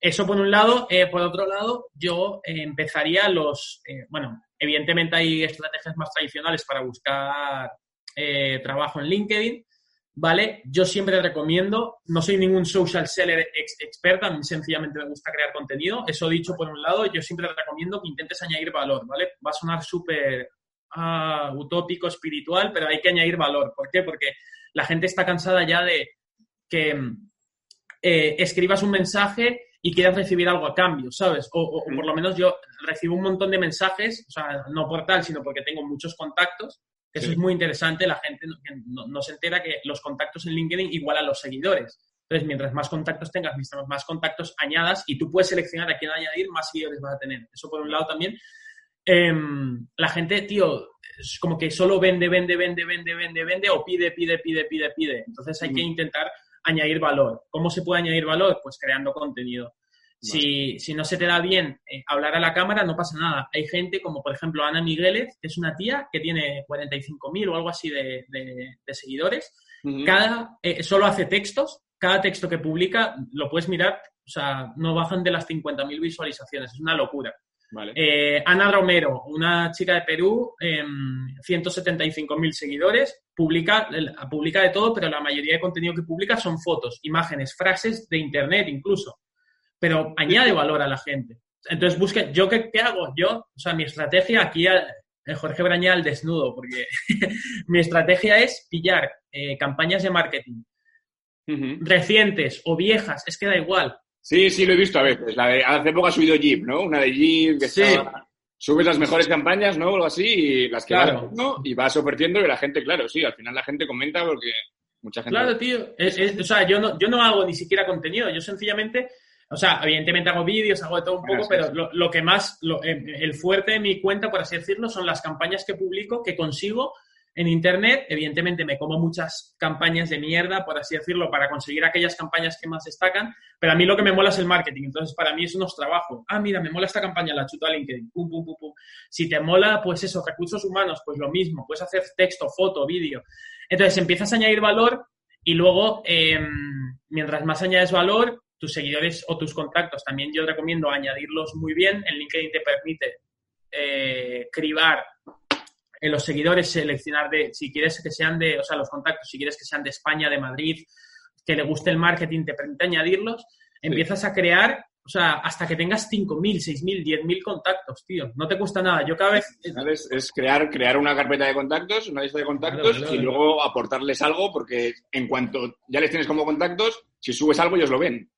Eso por un lado. Eh, por otro lado, yo eh, empezaría los... eh, bueno, evidentemente hay estrategias más tradicionales para buscar trabajo en LinkedIn, ¿vale? Yo siempre recomiendo, no soy ningún social seller ex- experta, a mí sencillamente me gusta crear contenido. Eso dicho por un lado, yo siempre recomiendo que intentes añadir valor, ¿vale? Va a sonar súper ah, utópico, espiritual, pero hay que añadir valor. ¿Por qué? Porque la gente está cansada ya de que mm, eh, escribas un mensaje y quieras recibir algo a cambio, ¿sabes? O, o- o por lo menos yo recibo un montón de mensajes, o sea, no por tal, sino porque tengo muchos contactos, que eso es muy interesante, la gente no, no- no se entera que los contactos en LinkedIn igual a los seguidores. Entonces, mientras más contactos tengas, mientras más contactos añadas, y tú puedes seleccionar a quién añadir, más seguidores vas a tener. Eso por un lado también. Em, la gente, tío, es como que solo vende, vende, vende, vende, vende, vende, o pide, pide, pide, pide, pide. Entonces hay que intentar añadir valor. ¿Cómo se puede añadir valor? Pues creando contenido. Si, si no se te da bien eh, hablar a la cámara, no pasa nada. Hay gente como, por ejemplo, Ana Migueles, que es una tía que tiene 45.000 o algo así de, de- de seguidores. Cada, eh, solo hace textos. Cada texto que publica lo puedes mirar, o sea, no bajan de las 50.000 visualizaciones. Es una locura. Vale. Eh, Ana Romero, una chica de Perú, em, 175.000 seguidores, publica, publica de todo, pero la mayoría de contenido que publica son fotos, imágenes, frases de internet incluso. Pero añade valor a la gente. Entonces busca, ¿yo qué, qué hago? Yo, o sea, mi estrategia aquí, eh, Jorge Braña al desnudo, porque [laughs] mi estrategia es pillar eh, campañas de marketing recientes o viejas, es que da igual. Sí, sí, lo he visto a veces. La de, hace poco ha subido Jeep, ¿no? Una de Jeep que Sí. estaba- Subes las mejores campañas, ¿no? O algo así, y las que Claro. vas haciendo, y vas ofreciendo y la gente, claro, sí, al final la gente comenta porque mucha gente... Claro, tío. Es- es- o sea, yo no, yo no hago ni siquiera contenido. Yo sencillamente, o sea, evidentemente hago vídeos, hago de todo un poco, pero lo, lo que más, lo- eh, el fuerte de mi cuenta, por así decirlo, son las campañas que publico, que consigo en Internet. Evidentemente me como muchas campañas de mierda, por así decirlo, para conseguir aquellas campañas que más destacan, pero a mí lo que me mola es el marketing. Entonces, para mí eso no es trabajo. Ah, mira, me mola esta campaña, la chuto a LinkedIn. Pum, pum, pum, pum. Si te mola, pues eso, recursos humanos, pues lo mismo. Puedes hacer texto, foto, vídeo. Entonces, empiezas a añadir valor y luego, eh, mientras más añades valor, tus seguidores o tus contactos, también yo recomiendo añadirlos muy bien. En LinkedIn te permite eh, cribar en los seguidores, seleccionar de, si quieres que sean de, o sea, los contactos, si quieres que sean de España, de Madrid, que le guste el marketing, te permite añadirlos, empiezas a crear, o sea, hasta que tengas 5.000, 6.000, 10.000 contactos, tío. No te cuesta nada. Yo cada vez... ¿Sabes? Es crear, crear una carpeta de contactos, una lista de contactos Claro, claro, y claro. luego aportarles algo porque en cuanto ya les tienes como contactos, si subes algo ellos lo ven.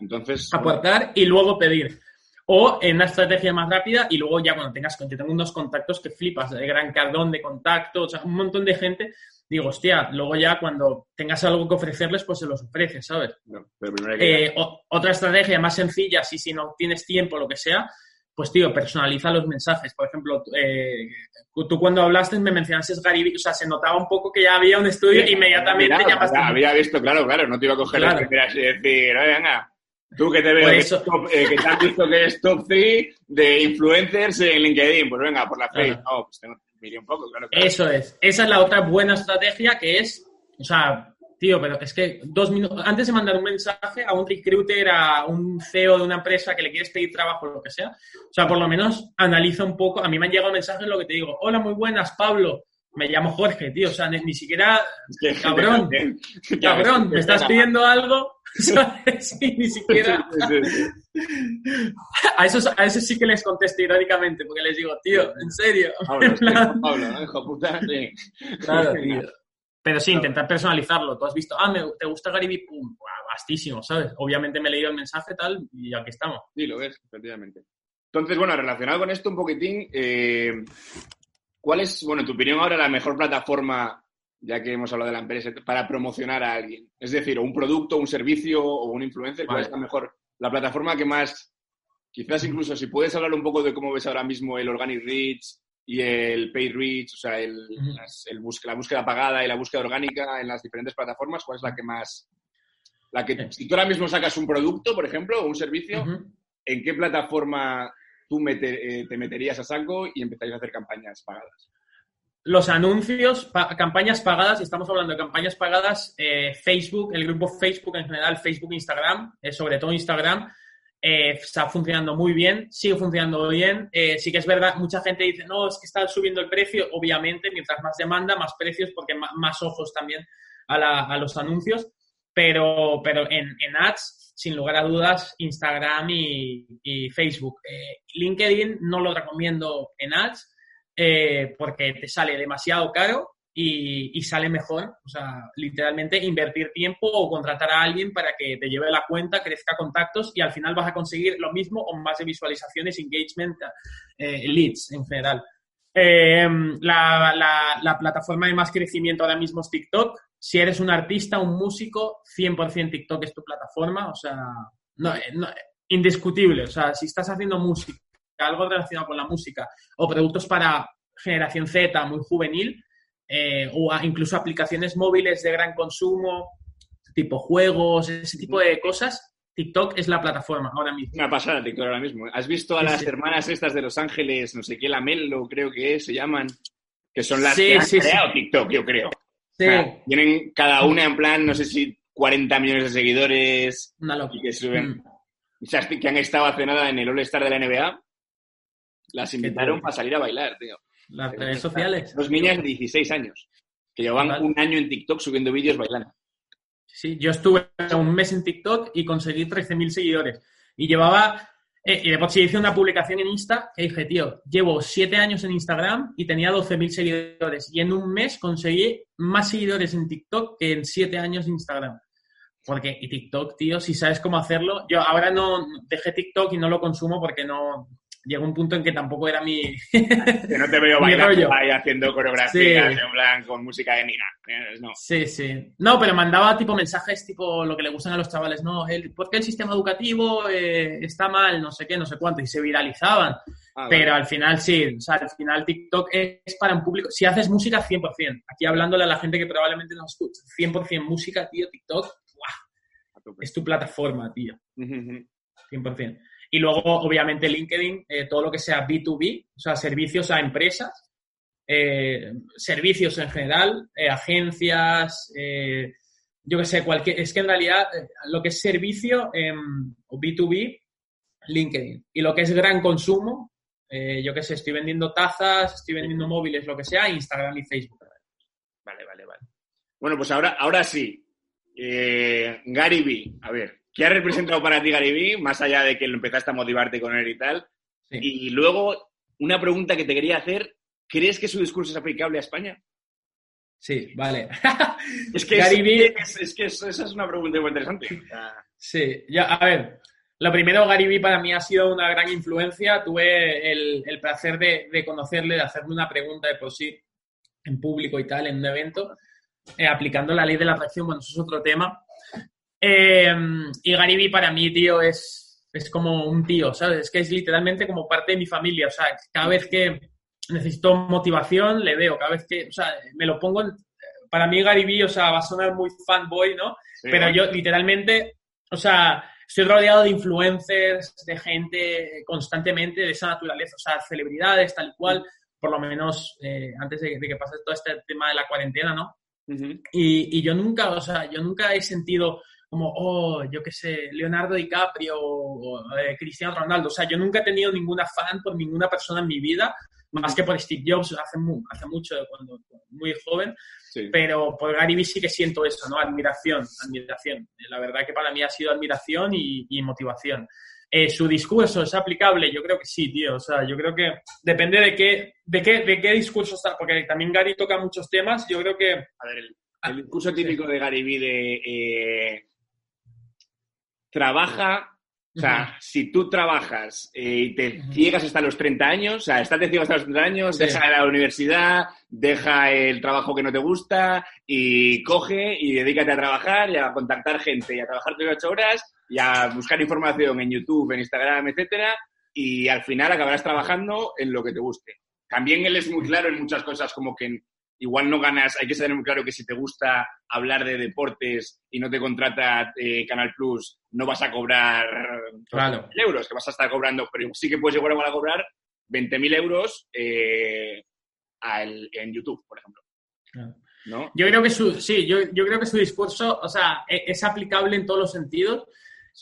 Entonces, aportar y luego pedir. O en una estrategia más rápida y luego ya cuando tengas, yo tengo unos contactos que flipas, de Gran Cardón, de contactos, o sea, un montón de gente, digo, hostia, luego ya cuando tengas algo que ofrecerles, pues se los ofreces, ¿sabes? no, pero primero hay que- Eh, o- otra estrategia más sencilla, si, si no tienes tiempo, lo que sea, pues tío, personaliza los mensajes. Por ejemplo, eh, tú cuando hablaste me mencionaste Gary o sea, se notaba un poco que ya había un estudio, Sí, inmediatamente llamaste. había visto, claro, claro, no te iba a coger Claro. las primeras y decir, "Oye, venga, tú que te veo, Por que, eso- eres top- eh, que te has visto que eres top 3 de influencers en LinkedIn, pues venga, por la Claro. face. No, pues miré un poco, claro. claro. Eso es. Esa es la otra buena estrategia que es, o sea, tío, pero es que dos minutos, antes de mandar un mensaje a un recruiter, a un CEO de una empresa que le quieres pedir trabajo o lo que sea, o sea, por lo menos analiza un poco. A mí me han llegado mensajes lo que te digo, hola, muy buenas, Pablo. Me llamo Jorge, tío, o sea, ni, ni siquiera, cabrón, cabrón, me estás está- pidiendo algo, [laughs] ¿sabes? Y ni siquiera... A esos, a esos sí que les contesto irónicamente, porque les digo, tío, en serio. Pablo, puta, sí. Claro, tío. Pero sí, intentar personalizarlo. Tú has visto, ah, me, ¿te gusta Gary Vee? Pum, buah, vastísimo, ¿sabes? Obviamente me he leído el mensaje tal y aquí estamos. Sí, lo ves, efectivamente. Entonces, bueno, relacionado con esto un poquitín, eh, ¿cuál es, bueno, en tu opinión ahora la mejor plataforma, ya que hemos hablado de la empresa, para promocionar a alguien? Es decir, o un producto, un servicio o un influencer, ¿cuál Vale. es la mejor la plataforma que más, quizás incluso si puedes hablar un poco de cómo ves ahora mismo el Organic Reach y el Paid Reach, o sea, el, las- el bus- la búsqueda pagada y la búsqueda orgánica en las diferentes plataformas, ¿cuál es la que más... La que, si tú ahora mismo sacas un producto, por ejemplo, o un servicio, ¿en qué plataforma tú eh, te meterías a saco y empezarías a hacer campañas pagadas? Los anuncios, pa- campañas pagadas, estamos hablando de campañas pagadas, eh, Facebook, el grupo Facebook en general, Facebook, Instagram, eh, sobre todo Instagram, está funcionando muy bien, sigue funcionando bien. Sí que es verdad, mucha gente dice, no, es que está subiendo el precio, obviamente, mientras más demanda, más precios, porque ma- más ojos también a, la- a los anuncios, pero, pero en, en ads, sin lugar a dudas, Instagram y, Facebook. Eh, LinkedIn no lo recomiendo en ads, eh, porque te sale demasiado caro y, sale mejor, o sea, literalmente invertir tiempo o contratar a alguien para que te lleve la cuenta, crezca contactos y al final vas a conseguir lo mismo o más de visualizaciones, engagement, eh, leads en general. La- la plataforma de más crecimiento ahora mismo es TikTok. Si eres un artista, un músico, 100% TikTok es tu plataforma, o sea, no, eh, no, indiscutible. O sea, si estás haciendo música, algo relacionado con la música, o productos para generación Z muy juvenil, eh, o incluso aplicaciones móviles de gran consumo, tipo juegos, ese tipo de cosas, TikTok es la plataforma ahora mismo. Una pasada TikTok ahora mismo. ¿Has visto a Sí, las sí. hermanas estas de Los Ángeles, no sé qué, la Melo, creo que es, se llaman, que son las Sí, que han creado TikTok, yo creo. Sí. O sea, tienen cada una en plan, no sé si 40 millones de seguidores Una locura. y que suben. Mm. Que han estado hace nada en el All-Star de la NBA. Las invitaron para salir a bailar, tío. Las redes sociales. Dos niñas de 16 años que llevaban Vale. un año en TikTok subiendo vídeos bailando. Sí, yo estuve un mes en TikTok y conseguí 13.000 seguidores. Y llevaba, eh, y después hice una publicación en Insta que dije, tío, llevo 7 años en Instagram y tenía 12.000 seguidores. Y en un mes conseguí más seguidores en TikTok que en 7 años en Instagram. Porque, y TikTok, tío, si sabes cómo hacerlo, yo ahora no dejé TikTok y no lo consumo porque no, llegó un punto en que tampoco era mi... [laughs] Que no te veo [laughs] bailando ahí haciendo coreografías Sí. en plan con música de Nina. Eh, No. Sí, sí. No, pero mandaba tipo mensajes tipo lo que le gustan a los chavales, no, el, porque el sistema educativo eh, está mal, no sé qué, no sé cuánto, y se viralizaban. Ah, pero vale. al final sí, o sea, al final TikTok es, para un público. Si haces música, 100%. Aquí hablándole a la gente que probablemente no escucha, 100% música, tío, TikTok, ¡buah! Es tu plataforma, tío, Ujú, ujú. 100%. Y luego, obviamente, LinkedIn, eh, todo lo que sea B2B, o sea, servicios a empresas, eh, servicios en general, eh, agencias, yo qué sé, cualquier. Es que en realidad lo que es servicio o B2B, LinkedIn. Y lo que es gran consumo, yo qué sé, estoy vendiendo tazas, estoy vendiendo móviles, lo que sea, Instagram y Facebook. Vale, vale, vale. Bueno, pues ahora, ahora sí. Gary Vee, a ver, ¿qué ha representado para ti Gary Vee? Más allá de que lo empezaste a motivarte con él y tal. Sí. Y luego, una pregunta que te quería hacer, ¿crees que su discurso es aplicable a España? Sí, vale. [laughs] Es que, Gary es, que esa es una pregunta muy interesante. Sí, ya, a ver, lo primero, Gary Vee para mí ha sido una gran influencia. Tuve el, el placer de, de conocerle, de hacerle una pregunta de por sí en público y tal, en un evento, eh, aplicando la ley de la atracción, bueno, eso es otro tema. Eh, y Vee para mí, tío, es, es como un tío, ¿sabes? Es que es literalmente como parte de mi familia. O sea, cada vez que necesito motivación, le veo. Cada vez que, o sea, me lo pongo en... Para mí Vee, o sea, va a sonar muy fanboy, ¿no? sí, Pero bueno. yo literalmente, o sea, estoy rodeado de influencers, de gente constantemente de esa naturaleza, o sea, celebridades, tal cual, por lo menos eh, antes de, de que pase todo este tema de la cuarentena, ¿no? Ujú. Y, y yo nunca, o sea, yo nunca he sentido como, oh, yo qué sé, Leonardo DiCaprio o eh, Cristiano Ronaldo. O sea, yo nunca he tenido ninguna fan por ninguna persona en mi vida, más que por Steve Jobs hace, hace mucho, cuando muy joven. Sí. Pero por Gary Vee sí que siento eso, ¿no? Admiración, admiración. La verdad que para mí ha sido admiración y, y motivación. Eh, su discurso es aplicable, yo creo que sí, tío. O sea, yo creo que depende de qué, de qué, de qué discurso está, porque también Gary toca muchos temas. Yo creo que A ver, el, el discurso típico de Gary Vee de eh, trabaja O sea, si tú trabajas eh, y te ciegas hasta los 30 años, o sea, estás de ciego hasta los 30 años, Sí. deja la universidad, deja el trabajo que no te gusta y coge y dedícate a trabajar y a contactar gente y a trabajar 38 horas y a buscar información en YouTube, en Instagram, etcétera, y al final acabarás trabajando en lo que te guste. También él es muy claro en muchas cosas, como que igual no ganas, hay que tener muy claro que si te gusta hablar de deportes y no te contrata eh, Canal Plus, no vas a cobrar Claro. 20.000 euros, que vas a estar cobrando, pero sí que puedes llegar a cobrar 20.000 euros eh, al- en YouTube, por ejemplo. ¿No? Yo creo que su, sí, yo, yo creo que su discurso, o sea, e- es, aplicable en todos los sentidos.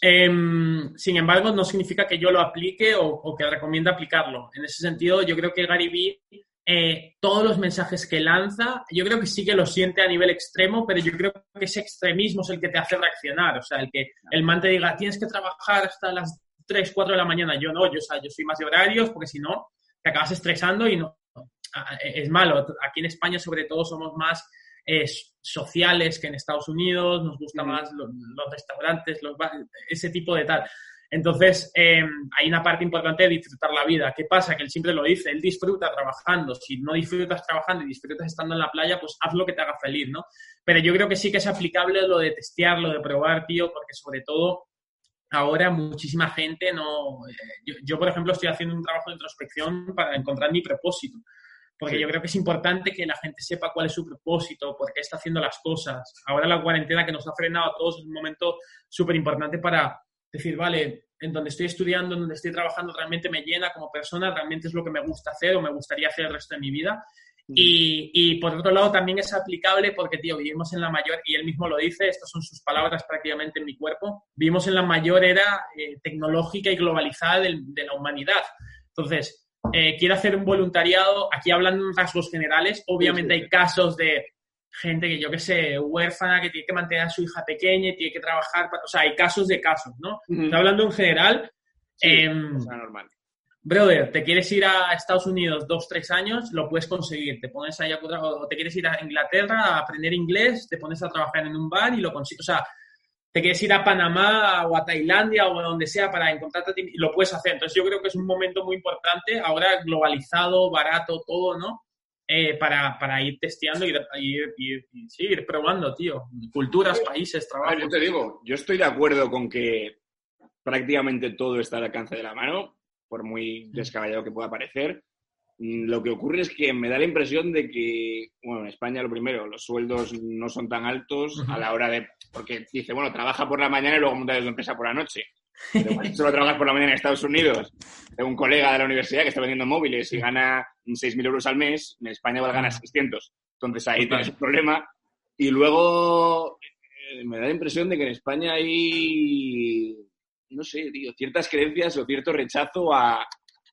Em, sin embargo, no significa que yo lo aplique o, o que recomiende aplicarlo. En ese sentido, yo creo que Gary Vee, eh, todos los mensajes que lanza, yo creo que sí que lo siente a nivel extremo, pero yo creo que ese extremismo es el que te hace reaccionar. O sea, el que el man te diga, tienes que trabajar hasta las 3, 4 de la mañana. Yo no, yo, o sea, yo soy más de horarios, porque si no, te acabas estresando y no, es malo. Aquí en España, sobre todo, somos más eh, sociales que en Estados Unidos, nos gusta más lo- los, restaurantes, los ese tipo de tal. Entonces, eh, hay una parte importante de disfrutar la vida. ¿Qué pasa? Que él siempre lo dice, él disfruta trabajando. Si no disfrutas trabajando y disfrutas estando en la playa, pues haz lo que te haga feliz, ¿no? Pero yo creo que sí que es aplicable lo de testear, lo de probar, tío, porque sobre todo ahora muchísima gente no... eh, Yo, yo, por ejemplo, estoy haciendo un trabajo de introspección para encontrar mi propósito. Porque Sí. yo creo que es importante que la gente sepa cuál es su propósito, por qué está haciendo las cosas. Ahora la cuarentena que nos ha frenado a todos es un momento súper importante para decir, vale, en donde estoy estudiando, en donde estoy trabajando, realmente me llena como persona, realmente es lo que me gusta hacer o me gustaría hacer el resto de mi vida. Y, y por otro lado también es aplicable porque, tío, vivimos en la mayor, y él mismo lo dice, estas son sus palabras prácticamente en mi cuerpo, vivimos en la mayor era eh, tecnológica y globalizada del- de, la humanidad. Entonces, eh, quiero hacer un voluntariado, aquí hablando en rasgos generales, obviamente Sí, sí, hay casos de gente que yo que sé, huérfana, que tiene que mantener a su hija pequeña y tiene que trabajar, para- o sea, hay casos de casos, ¿no? Ujú. Estoy hablando en general. Sí, sea, normal. brother, te quieres ir a Estados Unidos dos, tres años, lo puedes conseguir. Te pones ahí a o te quieres ir a Inglaterra a aprender inglés, te pones a trabajar en un bar y lo consigues. O sea, te quieres ir a Panamá o a Tailandia o a donde sea para encontrarte a ti y lo puedes hacer. Entonces yo creo que es un momento muy importante, ahora globalizado, barato, todo, ¿no? Eh, para, para ir testeando y ir, ir, ir- sí, ir probando, tío. Culturas, países, ver, trabajos. yo te digo, yo estoy de acuerdo con que prácticamente todo está al alcance de la mano, por muy descabellado que pueda parecer. Mm, Lo que ocurre es que me da la impresión de que, bueno, en España lo primero, los sueldos no son tan altos a la hora de... Porque dice, bueno, trabaja por la mañana y luego monta tu empresa por la noche. Pero solo trabajas por la mañana en Estados Unidos. Tengo un colega de la universidad que está vendiendo móviles y gana 6.000 euros al mes. En España igual gana 600. Entonces ahí tienes un problema. Y luego eh, me da la impresión de que en España hay, no sé, tío, ciertas creencias o cierto rechazo a,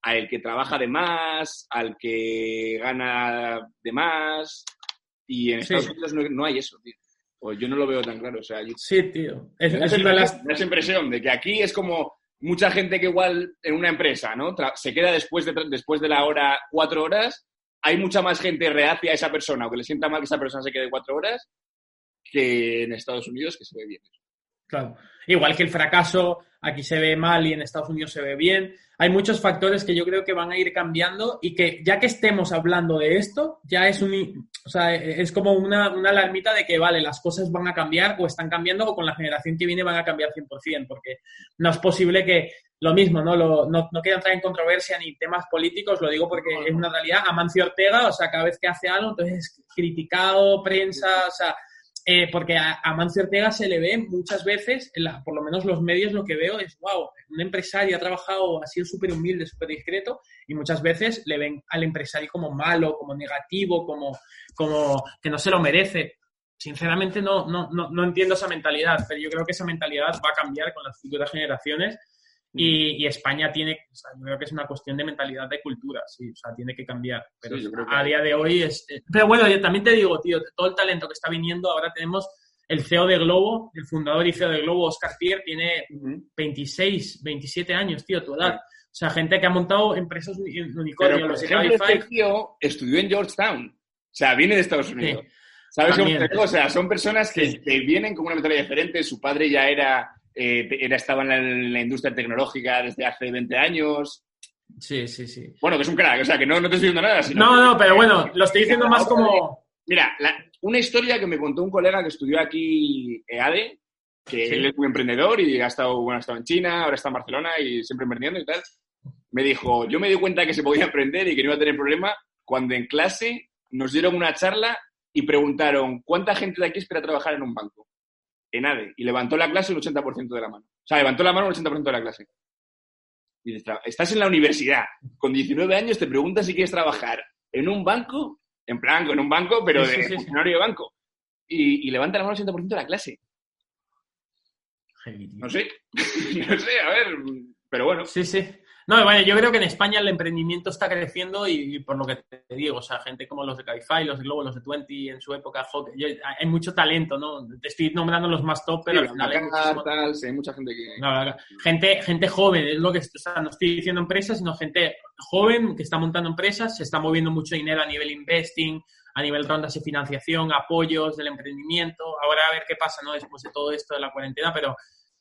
a el que trabaja de más, al que gana de más. Y en Sí. Estados Unidos no, no hay eso, tío. O yo no lo veo tan claro. O sea, yo- Sí, tío. Es, es una las... esa impresión de que aquí es como mucha gente que igual en una empresa, ¿no? Se queda después de, después de la hora cuatro horas, hay mucha más gente reacia a esa persona o que le sienta mal que esa persona se quede cuatro horas que en Estados Unidos que se ve bien. Claro. Igual que el fracaso, aquí se ve mal y en Estados Unidos se ve bien. Hay muchos factores que yo creo que van a ir cambiando y que ya que estemos hablando de esto, ya es un, o sea, es como una, una alarmita de que, vale, las cosas van a cambiar o están cambiando o con la generación que viene van a cambiar 100%, porque no es posible que lo mismo, ¿no? Lo- no, no quiero entrar en controversia ni temas políticos, lo digo porque es una realidad. Amancio Ortega, o sea, cada vez que hace algo, entonces es criticado, prensa, o sea, eh, porque a, a Mancio Ortega se le ve muchas veces, en la- por lo menos los medios lo que veo es, wow, un empresario ha trabajado, ha sido súper humilde, súper discreto, y muchas veces le ven al empresario como malo, como negativo, como, como que no se lo merece. Sinceramente no, no, no, no entiendo esa mentalidad, pero yo creo que esa mentalidad va a cambiar con las futuras generaciones y, y España tiene, o sea, yo creo que es una cuestión de mentalidad de cultura, sí, o sea, tiene que cambiar. Pero Sí, que- a día de hoy es... eh, Pero bueno, yo también te digo, tío, todo el talento que está viniendo, ahora tenemos el CEO de Globo, el fundador y CEO de Globo, Oscar Pierre, tiene 26, 27 años, tío, tu edad. O sea, gente que ha montado empresas uni- unicornio, Pero, por los de ejemplo, este tío estudió en Georgetown. O sea, viene de Estados Unidos. ¿Sabes cómo? O sea, son personas que, que vienen con una mentalidad diferente. Su padre ya era eh, era, estaba en la, en la industria tecnológica desde hace 20 años. Sí, sí, sí. Bueno, que es un crack, o sea, que no, no te estoy diciendo nada. Sino No, no, pero bueno, lo estoy diciendo más como... Mira, la- una historia que me contó un colega que estudió aquí EADE, que Sí. él es muy emprendedor y ha estado, bueno, ha estado en China, ahora está en Barcelona y siempre emprendiendo y tal. Me dijo, yo me di cuenta que se podía aprender y que no iba a tener problema cuando en clase nos dieron una charla y preguntaron, ¿cuánta gente de aquí espera trabajar en un banco? En ADE. Y levantó la clase un 80% de la mano. O sea, levantó la mano un 80% de la clase. Y dices, estás en la universidad, con 19 años te preguntas si quieres trabajar en un banco, en plan, en un banco, pero Sí, de sí, de banco. Y, y levanta la mano el 80% de la clase. No sé, [laughs] no sé, a ver, pero bueno. Sí, sí. No, bueno, yo creo que en España el emprendimiento está creciendo y, y por lo que te digo, o sea, gente como los de Cabify, los de Globo, los de Twenty en su época, yo- hay mucho talento, ¿no? Te estoy nombrando los más top, pero Sí, al final hay tal, sí, hay mucha gente que... verdad, gente, gente joven, es lo que, o sea, no estoy diciendo empresas, sino gente joven que está montando empresas, se está moviendo mucho dinero a nivel investing, a nivel rondas de financiación, apoyos del emprendimiento. Ahora a ver qué pasa, ¿no? Después de todo esto de la cuarentena, pero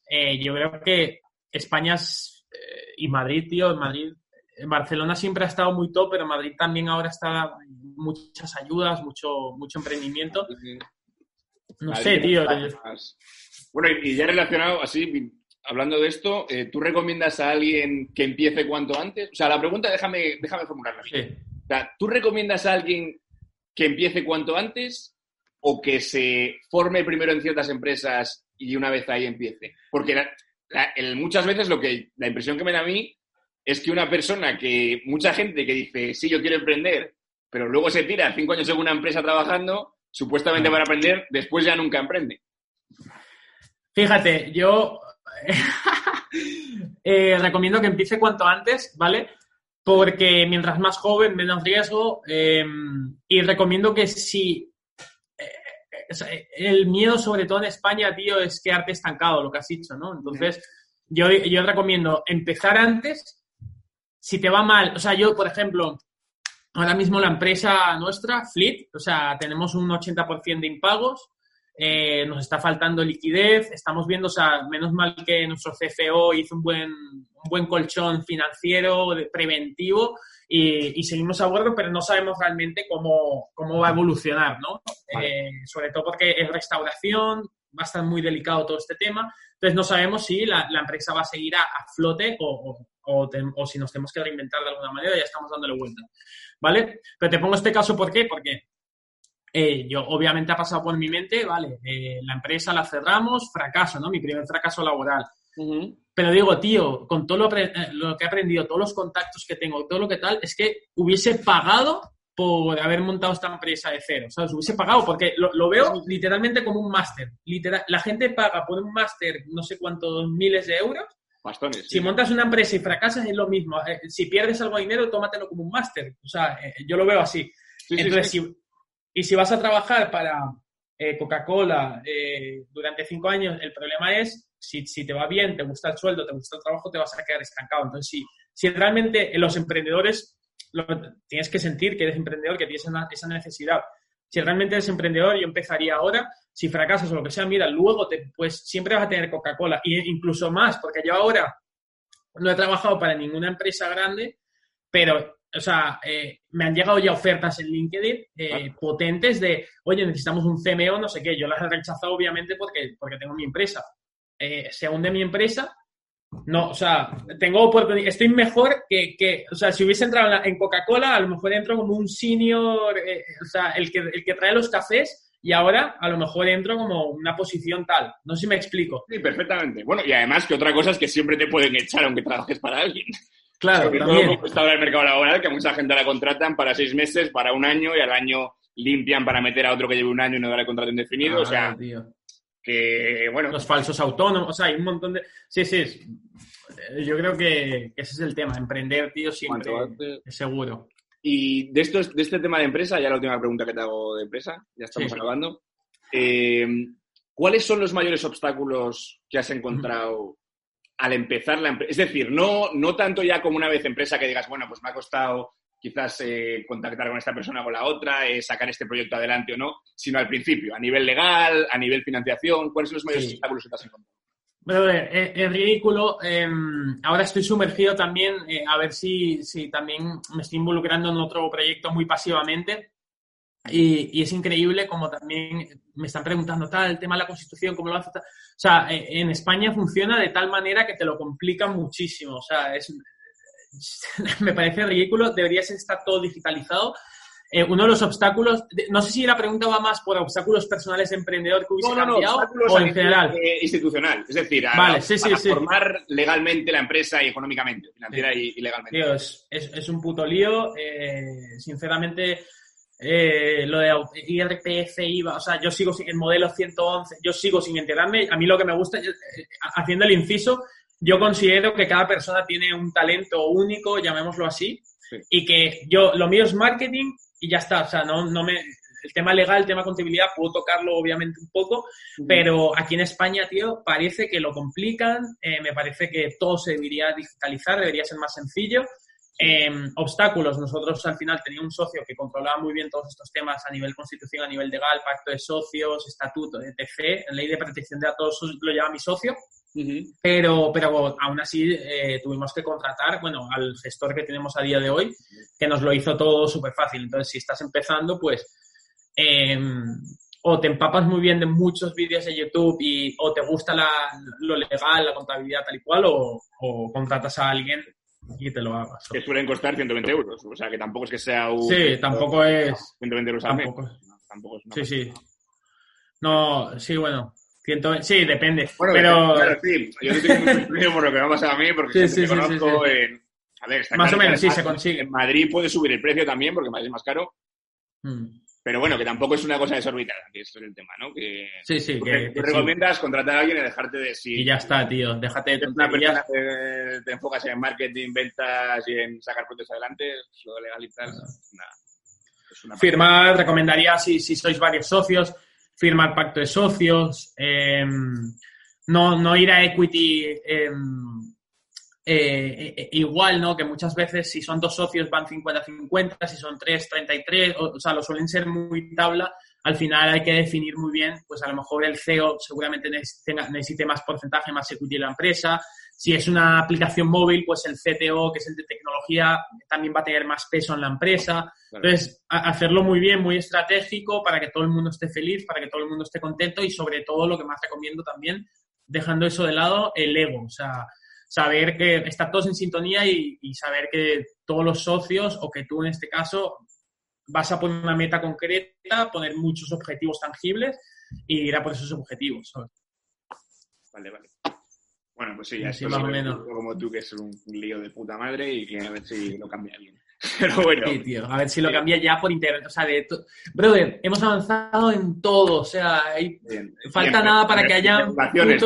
eh, yo creo que España es, eh, y Madrid, tío, Madrid, en Barcelona siempre ha estado muy top, pero Madrid también ahora está muchas ayudas, mucho, mucho emprendimiento. No Madrid sé, tío. Bueno, y, ya relacionado, así, hablando de esto, eh, ¿tú recomiendas a alguien que empiece cuanto antes? O sea, la pregunta déjame, déjame formularla. bien. O sea, ¿tú recomiendas a alguien que empiece cuanto antes o que se forme primero en ciertas empresas y una vez ahí empiece? Porque la- la- el- muchas veces lo que la impresión que me da a mí es que una persona que, mucha gente que dice, sí, yo quiero emprender, pero luego se tira cinco años en una empresa trabajando, supuestamente para aprender, después ya nunca emprende. Fíjate, yo [laughs] eh, recomiendo que empiece cuanto antes, ¿vale? Porque mientras más joven, menos riesgo. eh, y recomiendo que si. O sea, el miedo, sobre todo en España, tío, es quedarte estancado, lo que has dicho, ¿no? Entonces, yo, yo recomiendo empezar antes. Si te va mal, o sea, yo, por ejemplo, ahora mismo la empresa nuestra, Fleet, o sea, tenemos un 80% de impagos, eh, nos está faltando liquidez, estamos viendo, o sea, menos mal que nuestro CFO hizo un buen, un buen colchón financiero de- preventivo y, y seguimos a bordo, pero no sabemos realmente cómo, cómo va a evolucionar, ¿no? Eh, sobre todo porque es restauración, va a estar muy delicado todo este tema, entonces no sabemos si la, la empresa va a seguir a, a flote o, o- o te- o si nos tenemos que reinventar de alguna manera, ya estamos dándole vuelta, ¿vale? Pero te pongo este caso, ¿por qué? Porque eh, yo obviamente ha pasado por mi mente, vale, eh, la empresa la cerramos, fracaso, ¿no? Mi primer fracaso laboral. Pero digo, tío, con todo lo, eh, lo que he aprendido, todos los contactos que tengo, todo lo que tal, es que hubiese pagado por haber montado esta empresa de cero. ¿sabes? Hubiese pagado porque lo, lo veo literalmente como un máster. Literal, la gente paga por un máster no sé cuántos miles de euros. Bastones. Si montas una empresa y fracasas es lo mismo. Eh, si pierdes algo de dinero, tómatelo como un máster. O sea, eh, yo lo veo así. sí, Entonces, sí. si- y si vas a trabajar para eh, Coca-Cola eh, durante cinco años, el problema es, si, si te va bien, te gusta el sueldo, te gusta el trabajo, te vas a quedar estancado. Entonces, si, si realmente los emprendedores, lo- tienes que sentir que eres emprendedor, que tienes esa, esa necesidad. Si realmente eres emprendedor, yo empezaría ahora. Si fracasas o lo que sea, mira, luego te, pues siempre vas a tener Coca-Cola. Y incluso más, porque yo ahora no he trabajado para ninguna empresa grande, pero, o sea, eh, me han llegado ya ofertas en LinkedIn eh, potentes de, oye, necesitamos un CMO, no sé qué. Yo las he rechazado, obviamente, porque, porque tengo mi empresa. Eh, se hunde mi empresa. No, o sea, tengo oportunidad. Estoy mejor que, que, o sea, si hubiese entrado en, en Coca-Cola, a lo mejor entro como un senior, eh, o sea, el que, el que trae los cafés, y ahora a lo mejor entro como una posición tal. No sé si me explico. Sí, perfectamente. Bueno, y además que otra cosa es que siempre te pueden echar aunque trabajes para alguien. Claro, Sobre todo también. como está ahora el mercado laboral, que a mucha gente la contratan para seis meses, para un año, y al año limpian para meter a otro que lleve un año y no darle contrato indefinido. o sea, Ah, tío. Que, bueno... Los falsos autónomos, o sea, hay un montón de... Sí, sí, es- yo creo que ese es el tema, emprender, tío, siempre antes. es seguro. Y de, estos, de este tema de empresa, ya la última pregunta que te hago de empresa, ya estamos Sí. acabando. Eh, ¿Cuáles son los mayores obstáculos que has encontrado al empezar la empresa? Es decir, no, no tanto ya como una vez empresa que digas, bueno, pues me ha costado quizás eh, contactar con esta persona o con la otra, eh, sacar este proyecto adelante o no, sino al principio, a nivel legal, a nivel financiación, ¿cuáles son los mayores Sí. obstáculos que te has encontrado? Brother, es, es ridículo. eh, ahora estoy sumergido también, eh, a ver si, si también me estoy involucrando en otro proyecto muy pasivamente. Y, y es increíble como también me están preguntando tal, el tema de la Constitución, cómo lo hace. tal. O sea, eh, en España funciona de tal manera que te lo complica muchísimo. O sea, es, [laughs] me parece ridículo. Debería estar todo digitalizado. Eh, uno de los obstáculos, no sé si la pregunta va más por obstáculos personales de emprendedor que hubiese No, cambiado o en general. eh, institucional. Es decir, a, Vale, sí, sí, para sí. formar legalmente la empresa y económicamente, financiera y, y legalmente. Tío, es, un puto lío. eh, sinceramente, eh, lo de IRPF, IVA, o sea, yo sigo sin el modelo 111, yo sigo sin enterarme. A mí lo que me gusta, haciendo el inciso, yo considero que cada persona tiene un talento único, llamémoslo así, y que yo, lo mío es marketing y ya está. O sea, no, no me. El tema legal, el tema contabilidad, puedo tocarlo obviamente un poco, pero aquí en España, tío, parece que lo complican, eh, me parece que todo se debería digitalizar, debería ser más sencillo. Eh, obstáculos, nosotros al final teníamos un socio que controlaba muy bien todos estos temas a nivel constitución, a nivel legal, pacto de socios, estatuto, etc. Ley de protección de datos lo lleva mi socio, pero, pero aún así eh, tuvimos que contratar, bueno, al gestor que tenemos a día de hoy, que nos lo hizo todo súper fácil. Entonces, si estás empezando, pues eh, o te empapas muy bien de muchos vídeos de YouTube y o te gusta la, lo legal, la contabilidad tal y cual, o, o contratas a alguien y te lo hagas. Que suelen costar 120 euros. O sea, que tampoco es que sea un... Sí, tampoco es... 120 euros al mes. Tampoco, No, tampoco es una sí, sí. No, sí, bueno. 120, sí, depende. Bueno, pero claro, sí. Yo no tengo mucho por lo que me ha pasado a mí, porque Sí, siempre sí, conozco en... A ver, está Más o menos, sí, se consigue. En Madrid puede subir el precio también, porque Madrid es más caro. Mm. Pero bueno, que tampoco es una cosa desorbitada, que esto es el tema, ¿no? Que Sí, sí, que- que tú sí. recomiendas contratar a alguien y dejarte de... Si y ya está, tío. Déjate de una persona que te enfocas en marketing, ventas y en sacar productos adelante, lo legal y tal, nada. Firmar, recomendaría si, si sois varios socios, firmar pacto de socios, eh, no, no ir a equity eh, eh, eh, igual, ¿no? Que muchas veces si son dos socios van 50-50, si son tres, 33, o, o sea, lo suelen ser muy tabla. Al final hay que definir muy bien, pues a lo mejor el CEO seguramente necesite, necesite más porcentaje, más equity de la empresa. Si es una aplicación móvil, pues el CTO, que es el de tecnología, también va a tener más peso en la empresa. Claro. Entonces, a- hacerlo muy bien, muy estratégico para que todo el mundo esté feliz, para que todo el mundo esté contento y sobre todo lo que más recomiendo también, dejando eso de lado, el ego. O sea, saber que estar todos en sintonía y, y saber que todos los socios o que tú en este caso vas a poner una meta concreta, poner muchos objetivos tangibles y ir a por esos objetivos. Vale, vale. Bueno, pues sí, ya Sí, esto más o menos. como tú, que es un lío de puta madre y que a ver si lo cambia bien. [laughs] Pero bueno. Sí, tío. A ver si lo cambia ya por internet. O sea, de to- Brother, hemos avanzado en todo. O sea, hay- falta Bien, nada para en que haya también.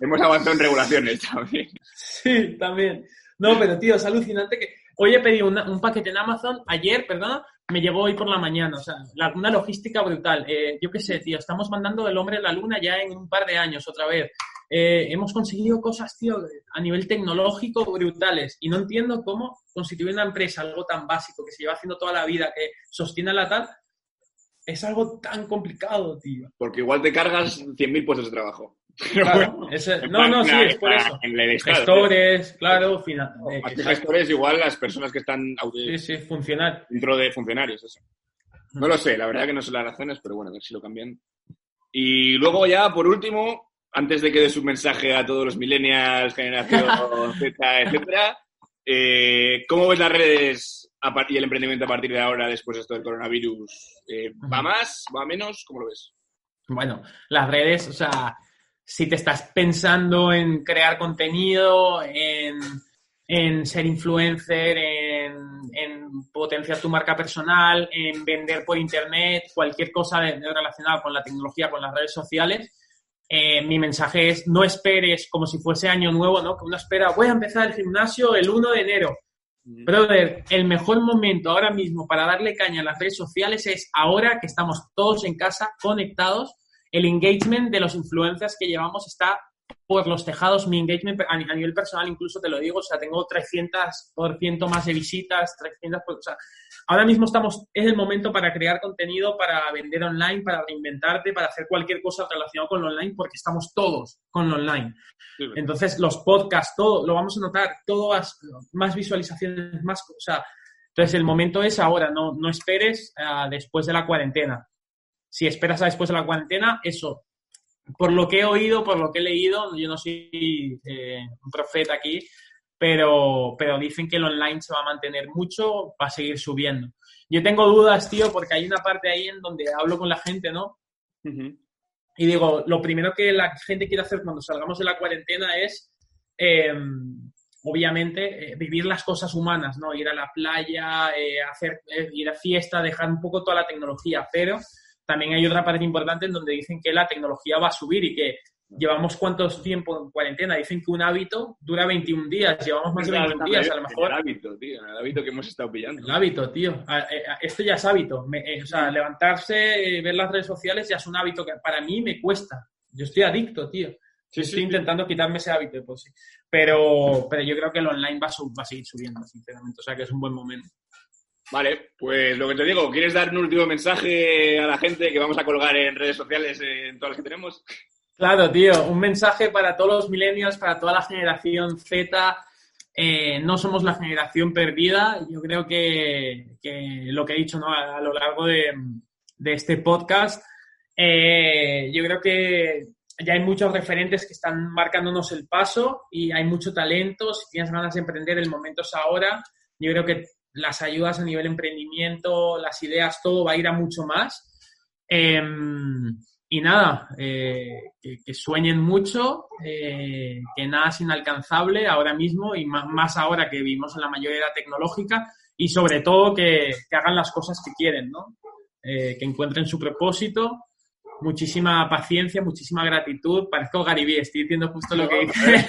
Hemos avanzado en regulaciones también. [laughs] Sí, también. No, pero tío, es alucinante que hoy he pedido una- un paquete en Amazon, ayer, perdona, me llegó hoy por la mañana. O sea, la- una logística brutal. Eh, yo qué sé, tío, estamos mandando el hombre a la luna ya en un par de años otra vez. Eh, hemos conseguido cosas, tío, a nivel tecnológico brutales. Y no entiendo cómo constituir una empresa, algo tan básico que se lleva haciendo toda la vida, que sostiene a la tal, es algo tan complicado, tío. Porque igual te cargas 100.000 puestos de trabajo. Claro, no, no, sí, es por eso. Gestores, claro, fina- eh, Más que exacto. gestores, igual las personas que están Sí, sí, funcional. dentro de funcionarios, eso. No lo sé, la verdad que no sé las razones, pero bueno, a ver si lo cambian. Y luego ya, por último, antes de que dé su mensaje a todos los millennials, generación [laughs] Z, etcétera, eh, ¿cómo ves las redes y el emprendimiento a partir de ahora, después de esto del coronavirus? Eh, ¿Va más? ¿Va menos? ¿Cómo lo ves? Bueno, las redes, o sea, si te estás pensando en crear contenido, en, en ser influencer, en, en potenciar tu marca personal, en vender por internet, cualquier cosa relacionada con la tecnología, con las redes sociales, eh, mi mensaje es no esperes como si fuese año nuevo, ¿no? Que uno espera, voy a empezar el gimnasio el 1 de enero. Brother, el mejor momento ahora mismo para darle caña a las redes sociales es ahora que estamos todos en casa conectados. El engagement de los influencers que llevamos está por los tejados, mi engagement a, ni- a nivel personal incluso te lo digo, o sea, tengo 300% más de visitas, 300, o sea, ahora mismo estamos, es el momento para crear contenido, para vender online, para reinventarte, para hacer cualquier cosa relacionada con lo online, porque estamos todos con lo online. Entonces, los podcasts, todo, lo vamos a notar, todo más, visualizaciones, más, o sea, entonces el momento es ahora, no, no esperes a después de la cuarentena. Si esperas a después de la cuarentena, eso, por lo que he oído, por lo que he leído, yo no soy eh, un profeta aquí, pero, pero dicen que el online se va a mantener mucho, va a seguir subiendo. Yo tengo dudas, tío, porque hay una parte ahí en donde hablo con la gente, ¿no? Y digo, lo primero que la gente quiere hacer cuando salgamos de la cuarentena es, eh, obviamente, eh, vivir las cosas humanas, ¿no? Ir a la playa, eh, hacer, eh, ir a fiesta, dejar un poco toda la tecnología, pero también hay otra parte importante en donde dicen que la tecnología va a subir y que llevamos cuántos tiempo en cuarentena. Dicen que un hábito dura 21 días, llevamos más de 21 días, a lo mejor. El hábito, tío, el hábito que hemos estado pillando. El hábito, tío. Eh, Esto ya es hábito. Eh, o sea, levantarse, eh, ver las redes sociales ya es un hábito que para mí me cuesta. Yo estoy adicto, tío. Yo estoy intentando quitarme ese hábito, pues sí. Pero, pero yo creo que el online va a, va a seguir subiendo, sinceramente. O sea, que es un buen momento. Vale, pues lo que te digo, ¿quieres dar un último mensaje a la gente que vamos a colgar en redes sociales, en todas las que tenemos? Claro, tío, un mensaje para todos los millennials, para toda la generación Z. Eh, no somos la generación perdida. Yo creo que, lo que he dicho ¿no? a, a lo largo de, de este podcast, eh, yo creo que ya hay muchos referentes que están marcándonos el paso y hay mucho talento. Si tienes ganas de emprender, el momento es ahora. Yo creo que las ayudas a nivel emprendimiento, las ideas, todo va a ir a mucho más. Em, y nada, eh, que, que sueñen mucho, eh, que nada es inalcanzable ahora mismo y más, más ahora que vivimos en la mayor era tecnológica y sobre todo que, que hagan las cosas que quieren, ¿no? Eh, que encuentren su propósito. Muchísima paciencia, muchísima gratitud. Parezco Garibí, estoy diciendo justo lo que dice.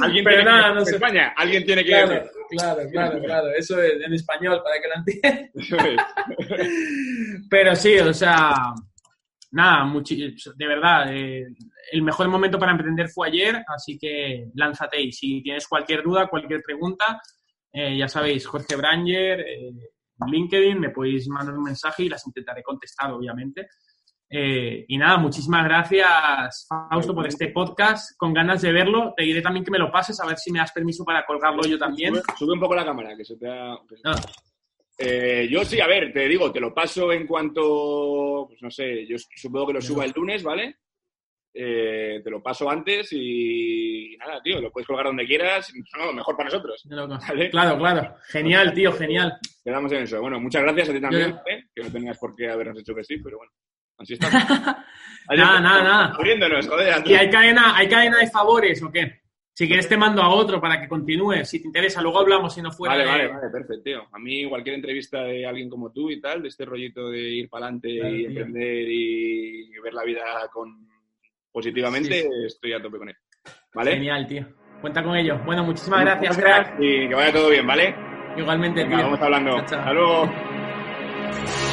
Alguien Pero tiene nada, que, no sé. España, alguien tiene que Claro, claro, claro, claro. Eso es en español, para que lo entiendan. [laughs] Pero sí, o sea, nada, de verdad, eh, el mejor momento para emprender fue ayer, así que lánzate y si tienes cualquier duda, cualquier pregunta, eh, ya sabéis, Jorge Branger, eh, LinkedIn, me podéis mandar un mensaje y las intentaré contestar, obviamente. Eh, y nada, muchísimas gracias, Fausto, por este podcast. Con ganas de verlo, te diré también que me lo pases, a ver si me das permiso para colgarlo yo también. Sube, sube un poco la cámara, que se te ha... ha- Eh, yo sí, a ver, te digo, te lo paso en cuanto, pues no sé, yo supongo que lo suba el lunes, ¿vale? Eh, te lo paso antes y nada, tío, lo puedes colgar donde quieras, no, mejor para nosotros. ¿vale? Claro, claro. Genial, tío, genial. Quedamos en eso. Bueno, muchas gracias a ti también, Yo- ¿eh? que no tenías por qué habernos dicho que sí, pero bueno, así está. [laughs] Nada, nada, nada. Abriéndonos, joder. ¿Y hay cadena, hay cadena de favores o qué? Si quieres te mando a otro para que continúes, si te interesa. Luego hablamos si no fuera Vale, de- vale, vale, perfecto, tío. A mí cualquier entrevista de alguien como tú y tal, de este rollito de ir para adelante Claro, y tío. emprender y ver la vida con positivamente, Sí, estoy a tope con él. ¿Vale? Genial, tío. Cuenta con ello. Bueno, muchísimas gracias, crack. Y que vaya todo bien, ¿vale? Igualmente, Venga, tío. vamos hablando. Chao, chao. Hasta luego.